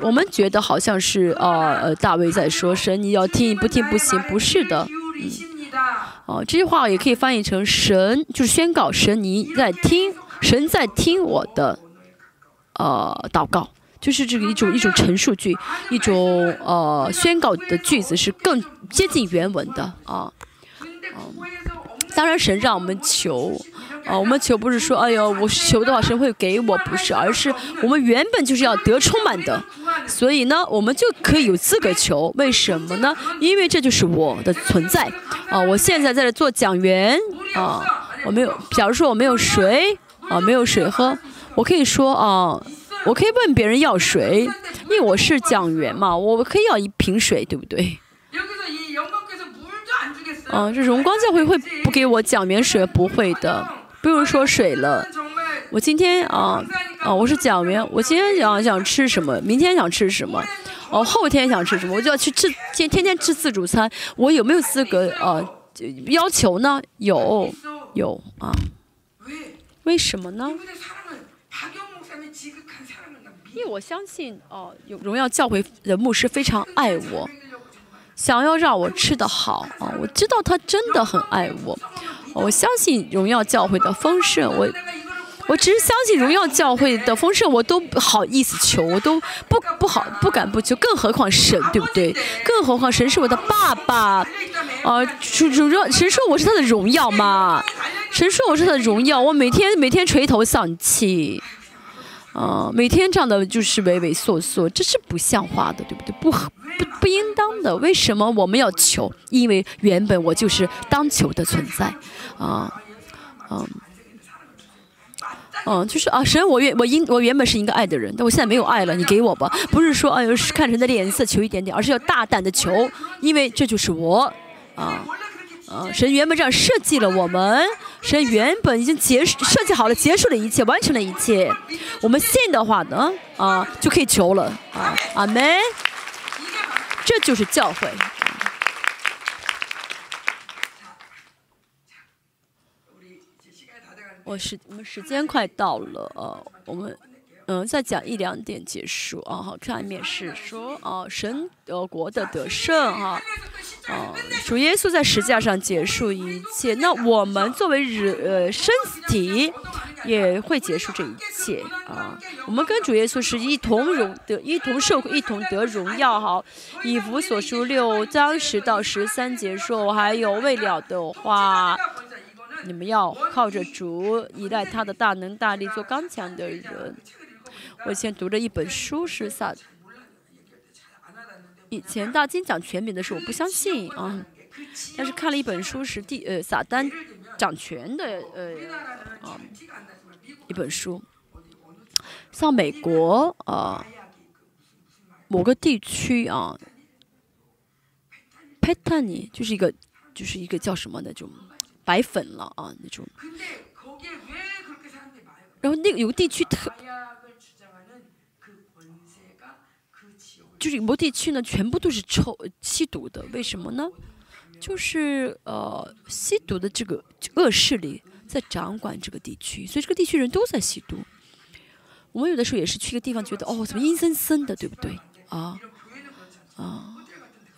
我们觉得好像是呃呃大卫在说神，你要听不听不行，不是的。嗯，哦，这句话也可以翻译成神就是宣告神你在听，神在听我的。呃，祷告就是这个一种一种陈述句，一种呃宣告的句子是更接近原文的啊。嗯，当然神让我们求，啊，我们求不是说哎呦我求的话神会给我，不是，而是我们原本就是要得充满的，所以呢，我们就可以有资格求。为什么呢？因为这就是我的存在啊！我现在在这做讲员啊，我没有，假如说我没有水啊，没有水喝。我可以说啊，我可以问别人要水，因因为我是讲员嘛，我可以要一瓶水，对不对？嗯，这荣光教会会不给我讲员水？不会的，不用说水了。我今天啊啊，我是讲员，我今天想想吃什么，明天想吃什么，哦，后天想吃什么，我就要去吃，天天天吃自助餐。我有没有资格呃要求呢？有有啊？为什么呢？为我相信哦，有荣耀教会的牧师非常爱我，想要让我吃得好啊！我知道他真的很爱我，我相信荣耀教会的丰盛，我我只是相信荣耀教会的丰盛，我都不好意思求，我都不不好不敢不求，更何况神，对不对？更何况神是我的爸爸，啊，主主说神说我是他的荣耀嘛，神说我是他的荣耀，我每天每天垂头丧气。啊，每天这样的就是畏畏缩缩，这是不像话的，对不对？不合不不应当的。为什么我们要求？因为原本我就是当求的存在，啊，嗯，嗯，就是啊，神，我原我应我原本是一个爱的人，但我现在没有爱了，你给我吧。不是说哎呦看神的脸色求一点点，而是要大胆的求，因为这就是我，啊。啊，神原本这样设计了我们，神原本已经结束设计好了，结束了一切，完成了一切。我们信的话呢，啊，就可以求了。啊，阿门。这就是教会。我时我们时间快到了，呃，我们。嗯，再讲一两点结束啊。好，下面是说啊，神呃国的得胜哈，啊，主耶稣在石架上结束一切。那我们作为人呃身体也会结束这一切啊。我们跟主耶稣是一同荣得一同受一同得荣耀哈。以弗所书六章十到十三节说，还有未了的话，你们要靠着主，依赖他的大能大力，做刚强的人。我以前读了一本书是撒，以前大金讲权柄的时候我不相信啊，但是看了一本书是第呃撒旦掌权的呃啊一本书，像美国啊某个地区啊，佩坦尼就是一个就是一个叫什么那种白粉了啊那种，然后那个有个地区特。就是某地区呢，全部都是抽吸毒的，为什么呢？就是呃，吸毒的这个恶势力在掌管这个地区，所以这个地区人都在吸毒。我们有的时候也是去一个地方，觉得哦，怎么阴森森的，对不对？啊啊，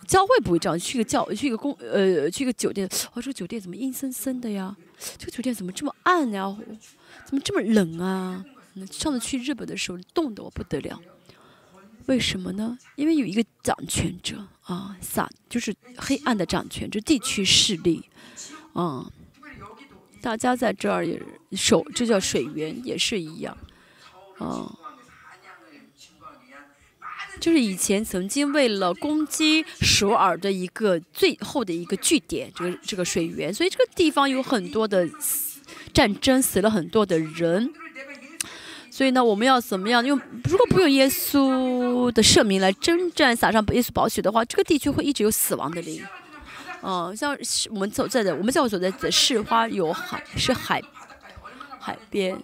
教会不会这样，去个教，去个公，呃，去个酒店，哦，这个酒店怎么阴森森的呀？这个酒店怎么这么暗呀？怎么这么冷啊？上次去日本的时候，冻得我不得了。为什么呢？因为有一个掌权者啊，撒就是黑暗的掌权者，地区势力，啊，大家在这儿也守，这叫水源，也是一样，啊，就是以前曾经为了攻击首尔的一个最后的一个据点，这个这个水源，所以这个地方有很多的战争，死了很多的人。所以呢，我们要怎么样用？如果不用耶稣的圣名来征战、撒上耶稣宝血的话，这个地区会一直有死亡的灵。嗯，像我们所在的，我们教会所在的市花有海，是海海边，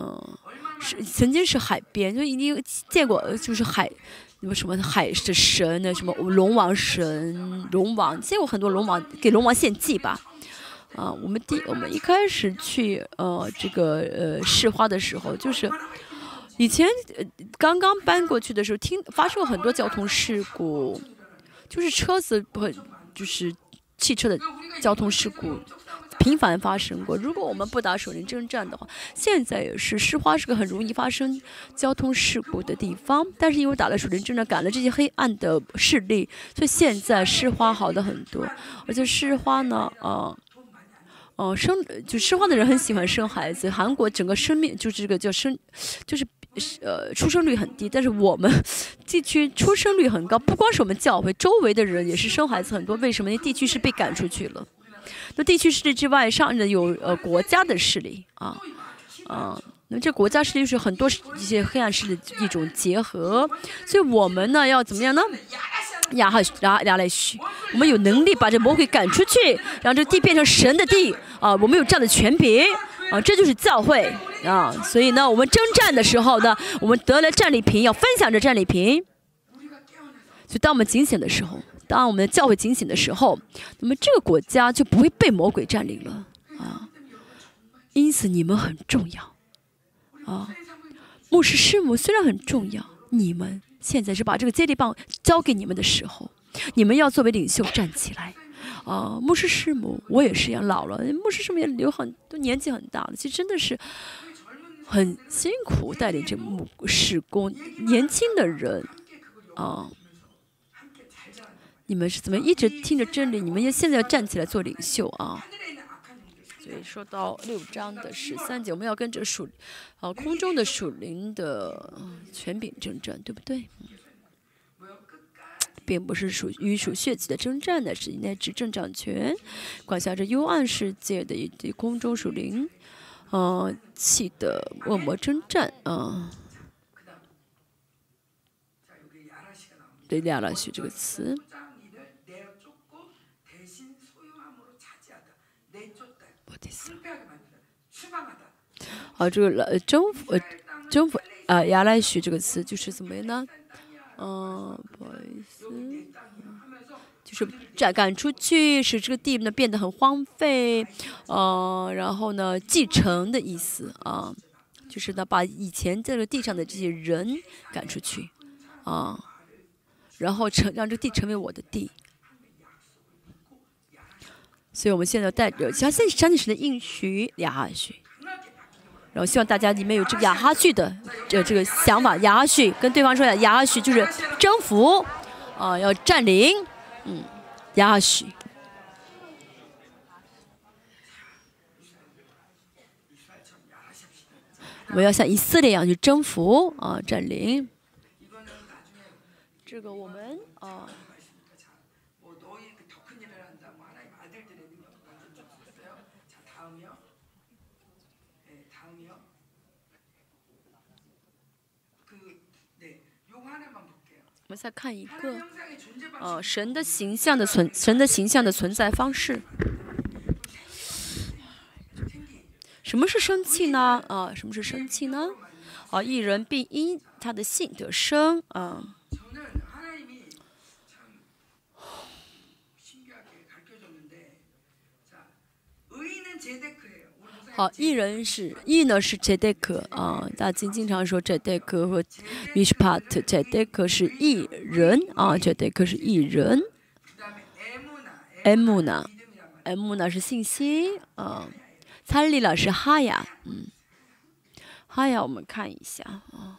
嗯，是曾经是海边，就已经见过，就是海，什么什么海的神的什么龙王神、龙王，见过很多龙王，给龙王献祭吧。啊，我们第我们一开始去呃这个呃试花的时候，就是以前呃刚刚搬过去的时候，听发生过很多交通事故，就是车子不就是汽车的交通事故频繁发生过。如果我们不打守灵征战的话，现在也是试花是个很容易发生交通事故的地方。但是因为打了守灵征战，赶了这些黑暗的势力，所以现在试花好的很多。而且试花呢，啊。哦，生就生化的人很喜欢生孩子。韩国整个生命就是这个叫生，就是呃出生率很低。但是我们地区出生率很高，不光是我们教会，周围的人也是生孩子很多。为什么？那地区是被赶出去了。那地区势力之外，上的有呃国家的势力啊，啊，这国家势力是很多一些黑暗势力的一种结合，所以我们呢要怎么样呢？亚哈亚亚来许，我们有能力把这魔鬼赶出去，让这地变成神的地啊！我们有这样的权柄啊！这就是教会啊！所以呢，我们征战的时候呢，我们得了战利品，要分享这战利品。就当我们警醒的时候，当我们的教会警醒的时候，那么这个国家就不会被魔鬼占领了啊！因此你们很重要啊！牧师师母虽然很重要，你们。现在是把这个接力棒交给你们的时候，你们要作为领袖站起来。啊，牧师师母，我也是一样，老了，牧师师母也有很都年纪很大了，其实真的是很辛苦带领这牧师工，年轻的人啊，你们是怎么一直听着真理？你们要现在要站起来做领袖啊！所以说到六章的十三节，我们要跟着属，啊，空中的属灵的权柄征战，对不对？并不是属于属血气的征战的，是应该执政掌权，管辖着幽暗世界的一些空中属灵，啊，气的恶魔征战啊。对，亚拉西这个词。啊，这个呃征服呃征服啊亚来许这个词就是怎么呢？嗯，不好意思，就是赶赶出去，使这个地呢变得很荒废，呃，然后呢继承的意思啊，就是呢把以前这个地上的这些人赶出去啊，然后成让这个地成为我的地。所以我们现在带着相信相信神的应许亚哈许，然后希望大家里面有这个亚哈许的这这个想法，亚哈许跟对方说亚哈许就是征服，啊要占领，嗯，亚哈许，我们要像以色列一样去征服啊占领，这个我们啊。我们再看一个，呃，神的形象的存，神的形象的存在方式。什么是生气呢？啊，什么是生气呢？啊，一人必因他的性得生啊。好，艺人是艺呢是 Tedek 啊，大金经常说 Tedek 和 Mishpat，Tedek 是艺人啊，，Tedek 是艺人。m 呢？m 呢是信息啊。参利了是哈呀，嗯，哈呀，我们看一下啊。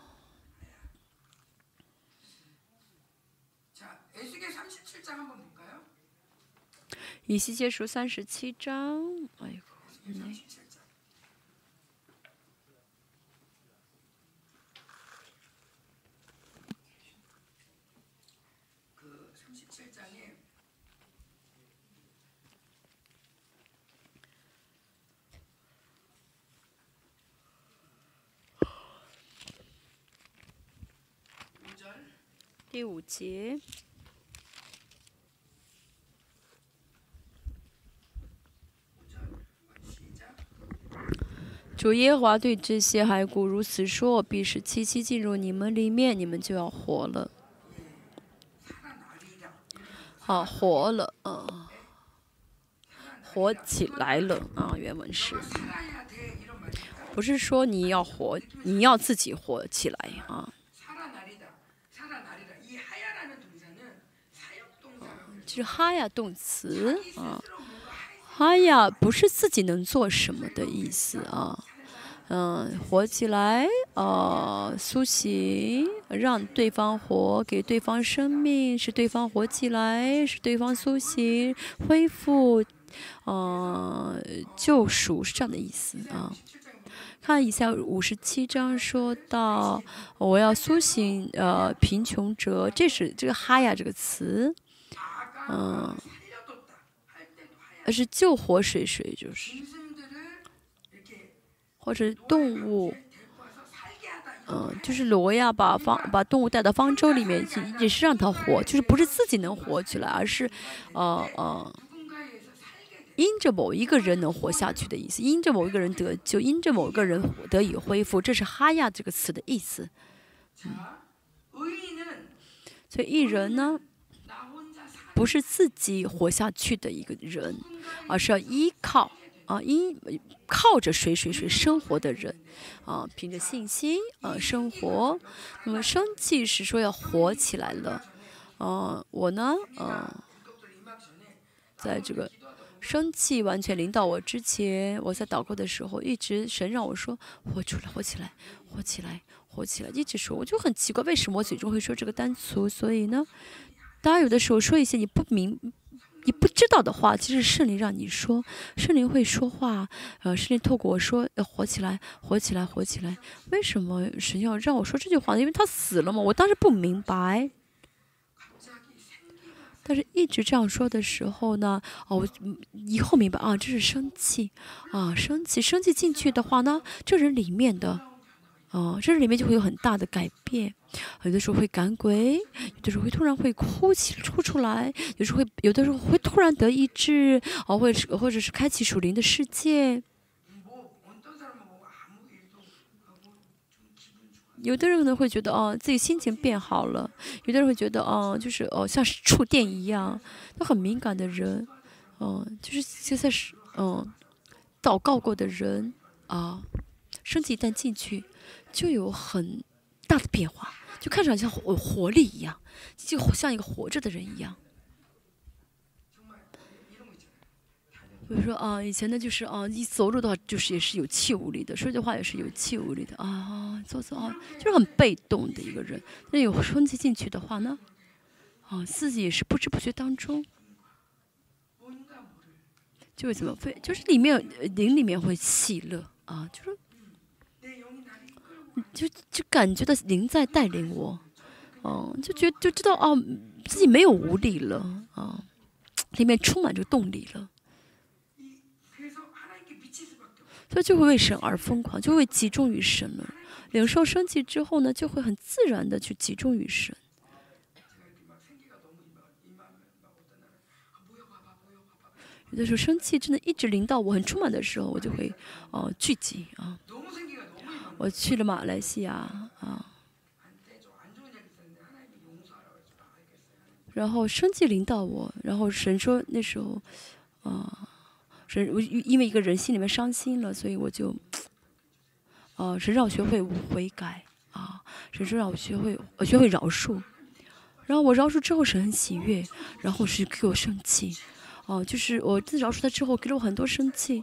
以西结书三十七章，哎呦，嗯。第五节，主耶和华对这些骸骨如此说：“必使七七进入你们里面，你们就要活了。”好，活了，啊，活起来了，啊，原文是，不是说你要活，你要自己活起来，啊。是哈呀动词啊，哈呀不是自己能做什么的意思啊，嗯，活起来啊，苏醒，让对方活，给对方生命，使对方活起来，使对方苏醒，恢复，嗯，救赎是这样的意思啊。看一下五十七章说到，我要苏醒呃贫穷者，这是这个哈呀这个词。嗯，而是救活水水就是，或者动物嗯，就是罗亚把方把动物带到方舟里面去，也是让它活，就是不是自己能活起来，而是，呃呃，因着某一个人能活下去的意思，因着某一个人得救，因着某一个人得以恢复，这是哈亚这个词的意思。嗯，所以一人呢？不是自己活下去的一个人，而是要依靠啊依靠着谁谁谁生活的人，啊凭着信心啊生活。那么生气是说要活起来了，啊我呢啊在这个生气完全临到我之前，我在祷告的时候一直神让我说活出来活起来活起来活起来，一直说我就很奇怪为什么我嘴中会说这个单词，所以呢。当然，有的时候说一些你不明、你不知道的话，其实圣灵让你说，圣灵会说话，呃，圣灵透过我说要活起来，活起来，活起来。为什么神要让我说这句话呢？因为他死了嘛。我当时不明白，但是一直这样说的时候呢，哦，我以后明白啊，这是生气啊，生气，生气进去的话呢，这人里面的。哦，这里面就会有很大的改变，有的时候会赶鬼，有的时候会突然会哭起哭出来，有时候会有的时候会突然得医治，哦，或者是或者是开启属灵的世界。有的人可能会觉得哦，自己心情变好了；有的人会觉得哦，就是哦，像是触电一样。都很敏感的人，哦，就是现在是嗯，祷告过的人啊，身体一旦进去。就有很大的变化，就看上去像活活力一样，就像一个活着的人一样。比如说啊，以前呢就是啊，一走路的话就是也是有气无力的，说句话也是有气无力的啊，走走啊，就是很被动的一个人。那有冲击进去的话呢，啊，自己也是不知不觉当中，就会怎么会，就是里面灵里面会喜乐啊，就是。就就感觉到灵在带领我，哦，就觉就知道哦，自己没有无力了啊，里面充满着动力了，所以就会为神而疯狂，就会集中于神了。领受生气之后呢，就会很自然的去集中于神。有的时候生气真的一直临到我很充满的时候，我就会哦聚集啊。我去了马来西亚啊，然后生气领导我，然后神说那时候，啊，神我因为一个人心里面伤心了，所以我就，啊，神让我学会悔改啊，神说让我学会我学会饶恕，然后我饶恕之后神很喜悦，然后是给我生气，哦，就是我自饶恕他之后给了我很多生气。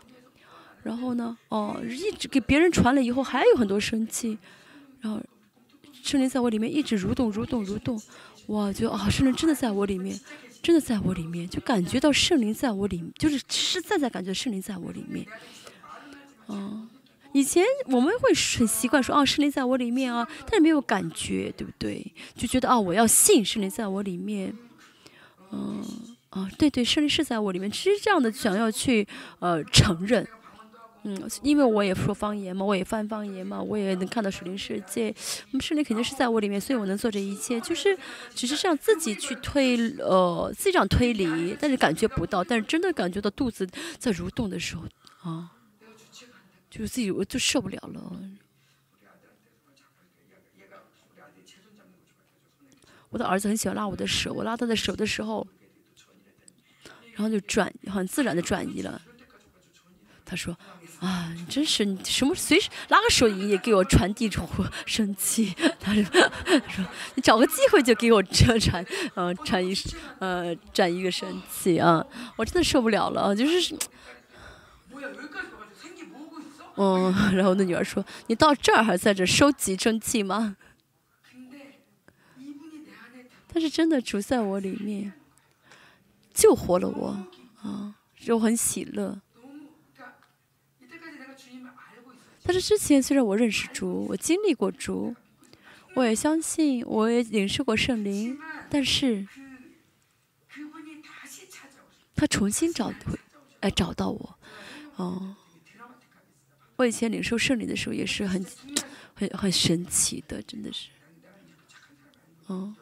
然后呢？哦，一直给别人传了以后，还有很多生气。然后圣灵在我里面一直蠕动、蠕动、蠕动。哇，就啊，圣灵真的在我里面，真的在我里面，就感觉到圣灵在我里，就是实实在在感觉圣灵在我里面。哦，以前我们会很习惯说啊，圣灵在我里面啊，但是没有感觉，对不对？就觉得啊，我要信圣灵在我里面。嗯，啊，对对，圣灵是在我里面，其实这样的想要去呃承认。嗯，因为我也说方言嘛，我也翻方言嘛，我也能看到属灵世界。那么圣灵肯定是在我里面，所以我能做这一切。就是只是这样自己去推，呃，自己这样推理，但是感觉不到。但是真的感觉到肚子在蠕动的时候，啊，就是自己我就受不了了。我的儿子很喜欢拉我的手，我拉他的手的时候，然后就转，很自然的转移了。他说。啊，真是你什么随时拉个手也给我传递出生气。他说，他说你找个机会就给我这传，呃，传一，呃，传一个生气啊！我真的受不了了！就是，嗯，然后那女儿说：“你到这儿还在这收集生气吗？”但是真的住在我里面救活了我啊，我很喜乐。但是之前虽然我认识主，我经历过主，我也相信，我也领受过圣灵，但是，他重新找回，哎，找到我，哦，我以前领受圣灵的时候也是很、很、很神奇的，真的是，嗯，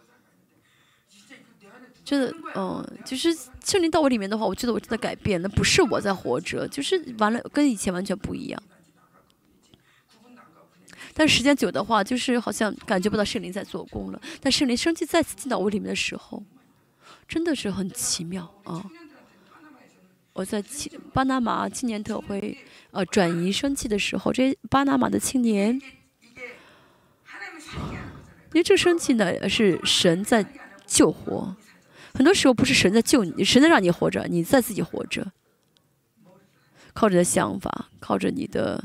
真的，嗯，就是圣灵到我里面的话，我觉得我真的改变了，不是我在活着，就是完了，跟以前完全不一样。但时间久的话，就是好像感觉不到圣灵在做工了。但圣灵生气再次进到我里面的时候，真的是很奇妙啊！我在巴拿马青年特会呃转移生气的时候，这巴拿马的青年，因为这生气呢是神在救活，很多时候不是神在救你，神在让你活着，你在自己活着，靠着想法，靠着你的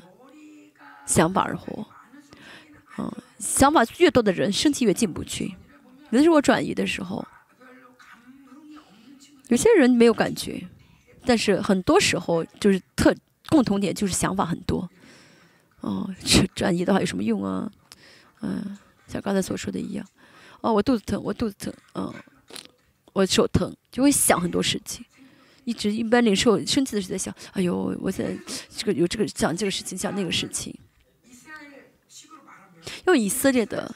想法而活。嗯，想法越多的人，生气越进不去。有的时候我转移的时候，有些人没有感觉，但是很多时候就是特共同点就是想法很多。哦，转移的话有什么用啊？嗯，像刚才所说的一样。哦，我肚子疼，我肚子疼，嗯，我手疼，就会想很多事情。一直一般领受生气的时候在想，哎呦，我在这个有这个想这个事情，想那个事情。用以色列的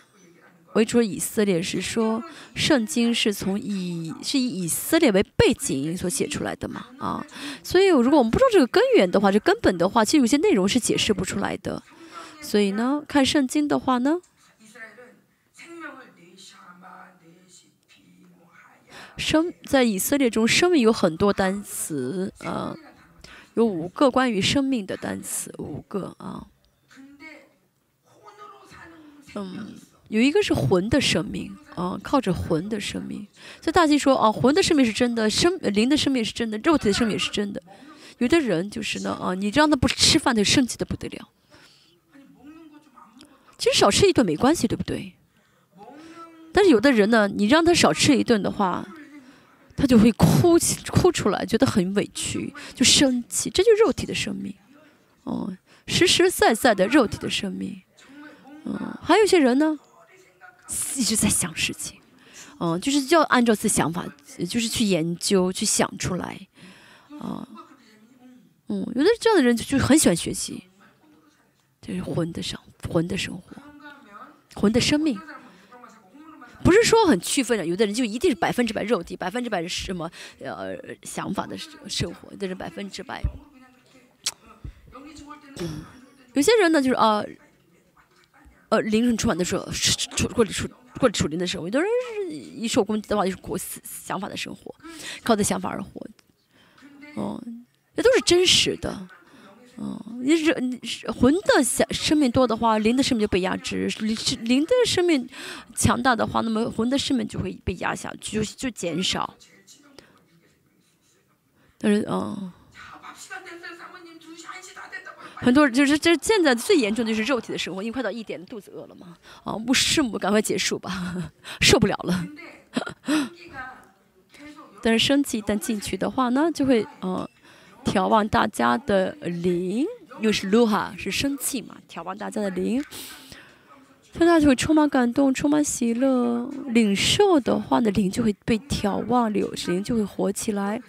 为主，以色列是说，圣经是从以是以以色列为背景所写出来的嘛？啊，所以如果我们不知道这个根源的话，这根本的话，其实有些内容是解释不出来的。所以呢，看圣经的话呢，生在以色列中，生命有很多单词，啊，有五个关于生命的单词，五个啊。嗯，有一个是魂的生命，啊，靠着魂的生命。所以大经说，啊，魂的生命是真的，生灵的生命是真的，肉体的生命也是真的。有的人就是呢，啊，你让他不吃饭，他就生气的不得了。其实少吃一顿没关系，对不对？但是有的人呢，你让他少吃一顿的话，他就会哭起哭出来，觉得很委屈，就生气。这就肉体的生命，哦，实实在在的肉体的生命。嗯，还有一些人呢，一直在想事情，嗯，就是要按照自己想法，就是去研究、去想出来，啊，嗯，有的这样的人就就很喜欢学习，就是魂的生魂的生活，魂的生命，不是说很区分的，有的人就一定是百分之百肉体，百分之百是什么呃想法的生活，这是百分之百，嗯，有些人呢就是啊。呃灵魂充满的时候，处或者处或者处灵的时候，有的人是一受攻击的话，就是过想法的生活，靠着想法而活，哦，这都是真实的，哦，你是魂的想生命多的话，灵的生命就被压制；灵灵的生命强大的话，那么魂的生命就会被压下去，就就减少。但是，嗯。很多人就是这现在最严重的就是肉体的生活，因为快到一点，肚子饿了嘛。啊，牧师母赶快结束吧，受不了了。但是生气一旦进去的话呢，就会呃，眺望大家的灵，又是路哈，是生气嘛，眺望大家的灵，所以大家就会充满感动，充满喜乐。领受的话呢，灵就会被眺望，灵灵就会活起来。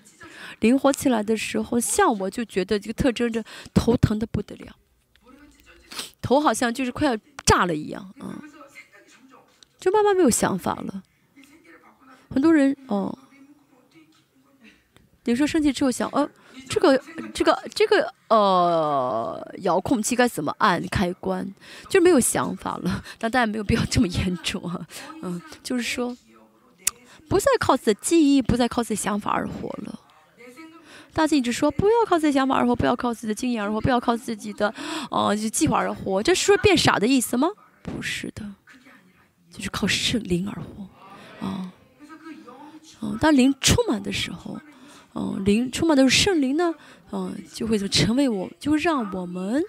灵活起来的时候，像我就觉得这个特征着头疼的不得了，头好像就是快要炸了一样嗯，就慢慢没有想法了。很多人哦，有时候生气之后想，呃，这个这个这个呃遥控器该怎么按开关，就没有想法了。但大家没有必要这么严重啊，嗯，就是说，不再靠自己的记忆，不再靠自己想法而活了。大家一直说不要靠自己想法而活，不要靠自己的经验而活，不要靠自己的，呃，计划而活。这是说变傻的意思吗？不是的，就是靠圣灵而活，啊，嗯，当灵充满的时候，嗯，灵充满的是圣灵呢，嗯，就会成为我，就会让我们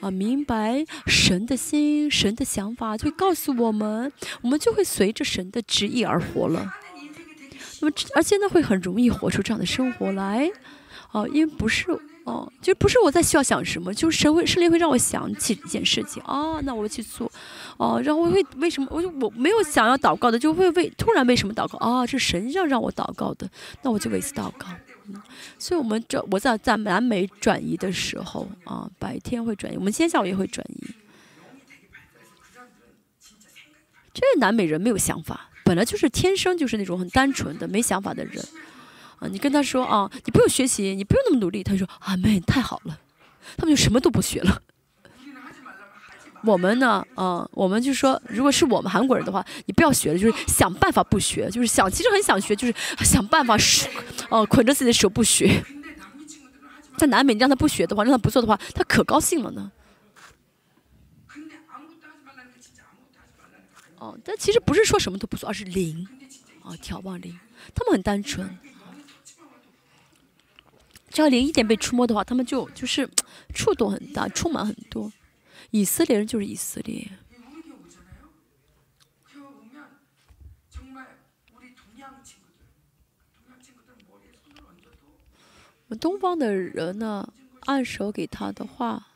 啊明白神的心、神的想法，就会告诉我们，我们就会随着神的旨意而活了。那么，而且呢，会很容易活出这样的生活来。哦，因为不是哦，就不是我在需要想什么，就是神会圣灵会让我想起一件事情啊，那我去做，哦，然后我会为什么我就我没有想要祷告的，就会为突然为什么祷告啊？是神要让我祷告的，那我就为此祷告，嗯所以我们这我在在南美转移的时候啊，白天会转移，我们今天下午也会转移。这南美人没有想法，本来就是天生就是那种很单纯的没想法的人啊。你跟他说啊，你不用学习，你不用那么努力，他说啊，妹太好了，他们就什么都不学了。我们呢，嗯，我们就说，如果是我们韩国人的话，你不要学了，就是想办法不学，就是想，其实很想学，就是想办法，哦，捆着自己的手不学。在南美，你让他不学的话，让他不做的话，他可高兴了呢。哦，但其实不是说什么都不做，而是零，啊，眺望零，他们很单纯。只要零一点被触摸的话，他们就就是触动很大，充满很多。以色列人就是以色列。我们东方的人呢，按手给他的话，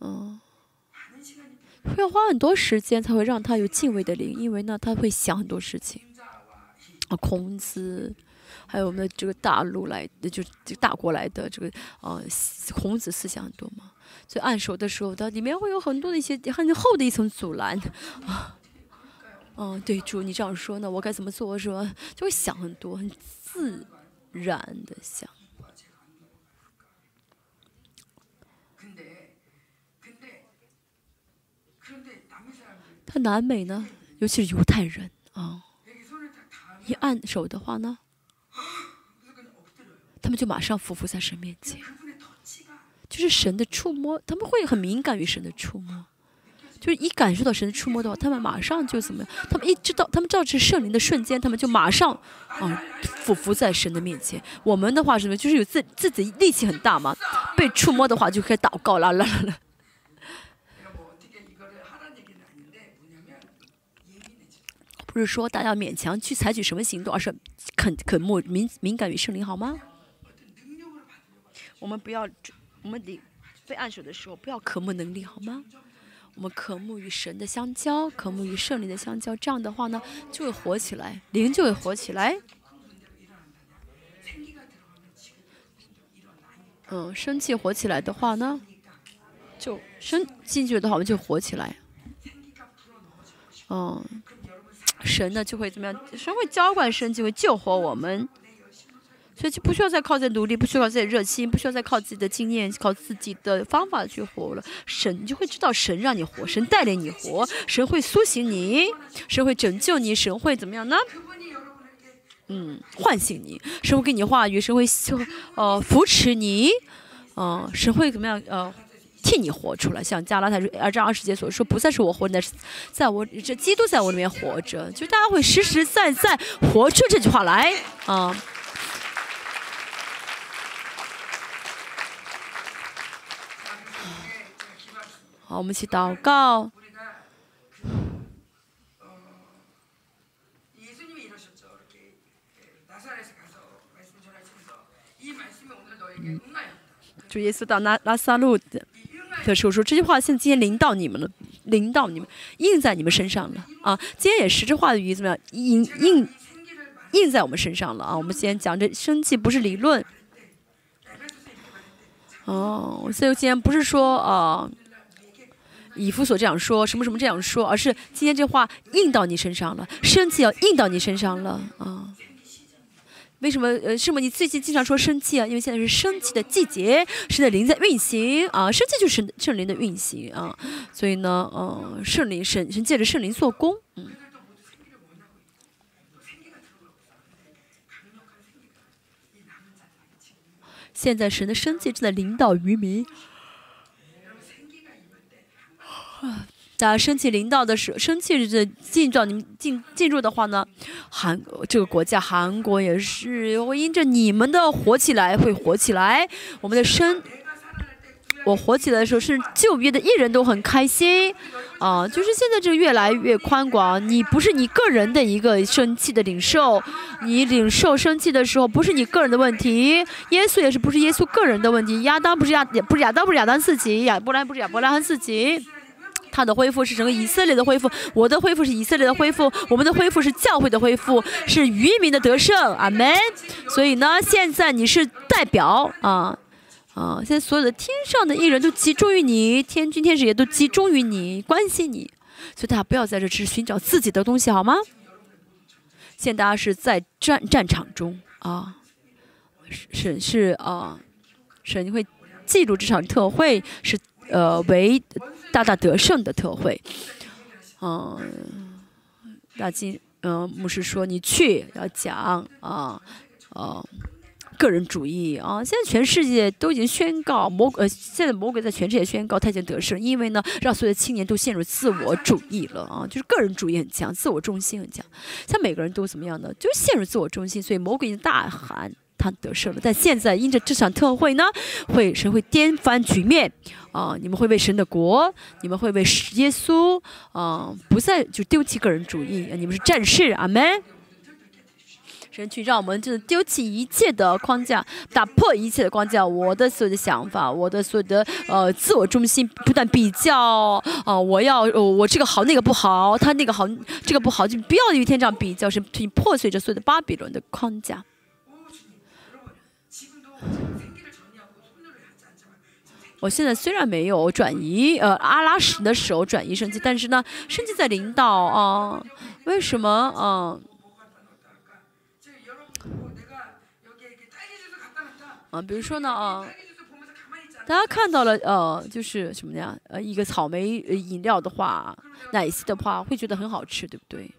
嗯，会花很多时间才会让他有敬畏的灵，因为呢，他会想很多事情。啊，孔子。还有我们的这个大陆来的，就就大国来的这个呃孔子思想很多嘛，所以按手的时候，它里面会有很多的一些很厚的一层阻拦啊。嗯，对主，你这样说呢，我该怎么做？是吧？就会想很多，很自然的想。他南美呢，尤其是犹太人啊，一按手的话呢。他们就马上匍匐在神面前，就是神的触摸，他们会很敏感于神的触摸，就是一感受到神的触摸的话，他们马上就怎么样？他们一知道，他们知道是圣灵的瞬间，他们就马上啊匍匐在神的面前。我们的话什么？就是有自自己力气很大嘛，被触摸的话就可以祷告啦啦啦啦。不是说大家勉强去采取什么行动，而是肯肯默敏敏感于圣灵，好吗？我们不要，我们得被按手的时候不要渴慕能力，好吗？我们渴慕与神的相交，渴慕与圣灵的相交，这样的话呢，就会活起来，灵就会活起来。嗯，生气活起来的话呢，就生进去的话，我们就活起来。嗯，神呢就会怎么样？神会浇灌生气，会救活我们。所以就不需要再靠自己努力，不需要自己热心，不需要再靠自己的经验、靠自己的方法去活了。神，你就会知道神让你活，神带领你活，神会苏醒你，神会拯救你，神会怎么样呢？嗯，唤醒你，神会给你话语，神会呃扶持你，嗯，神会怎么样？呃，替你活出来。像加拉太二章二十节所说，不再是我活，那是在我这基督在我里面活着。就大家会实实在在活出这句话来啊。好，我们一起祷告。主耶稣到拉拉萨路的的时候说这句话，现在今天临到你们了，临到你们，印在你们身上了啊！今天也是这话的语怎么样？印印印在我们身上了啊！我们今天讲这生气不是理论。哦，所以今天不是说啊。以弗所这样说，什么什么这样说，而是今天这话印到你身上了，生气要印到你身上了啊！为什么？呃，是吗？你最近经常说生气啊？因为现在是生气的季节，神的灵在运行啊，生气就是圣灵的运行啊，所以呢，呃，圣灵神神借着圣灵做工，嗯。现在神的生气正在领导渔民。家生气领到的时候，生气这进到你们进进入的话呢，韩这个国家韩国也是会因着你们的火起来会火起来。我们的生，我火起来的时候，是旧约的艺人都很开心啊。就是现在这越来越宽广，你不是你个人的一个生气的领受，你领受生气的时候不是你个人的问题，耶稣也是不是耶稣个人的问题，亚当不是亚也不是亚当不是亚当自己，亚伯兰不是亚伯拉罕自己。他的恢复是整个以色列的恢复，我的恢复是以色列的恢复，我们的恢复是教会的恢复，是渔民的得胜。阿门。所以呢，现在你是代表啊啊！现在所有的天上的艺人都集中于你，天君天使也都集中于你，关心你。所以大家不要在这只寻找自己的东西，好吗？现在大家是在战战场中啊，审是啊，神会记住这场特会是呃为大大得胜的特会，嗯，大金嗯牧师说你去要讲啊啊。个人主义啊！现在全世界都已经宣告魔呃，现在魔鬼在全世界宣告他已经得胜，因为呢，让所有的青年都陷入自我主义了啊，就是个人主义很强，自我中心很强。像每个人都怎么样呢？就陷入自我中心，所以魔鬼已经大喊他得胜了。但现在因着这场特会呢，会神会颠翻局面啊！你们会为神的国，你们会为耶稣啊，不再就丢弃个人主义，你们是战士，阿门。神去让我们就是丢弃一切的框架，打破一切的框架。我的所有的想法，我的所有的呃自我中心，不断比较啊，我要我这个好那个不好，他那个好这个不好，就不要有一天这样比较，是破碎着所有的巴比伦的框架。我现在虽然没有转移呃阿拉什的手转移升级，但是呢，升级在领导啊，为什么啊？啊，比如说呢，啊，大家看到了，呃，就是什么呀？呃，一个草莓饮料的话，奶昔的话，会觉得很好吃，对不对？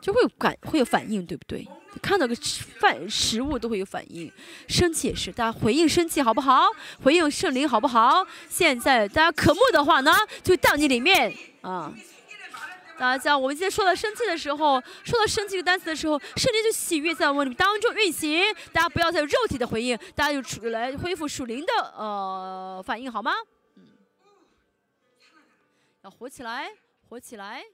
就会有感，会有反应，对不对？看到个饭食物都会有反应，生气也是，大家回应生气好不好？回应圣灵好不好？现在大家渴慕的话呢，就到你里面啊。大家，我们今天说到生气的时候，说到生气这个单词的时候，圣灵就喜悦在我们当中运行。大家不要再有肉体的回应，大家就出来恢复属灵的呃反应，好吗？嗯，要活起来，活起来。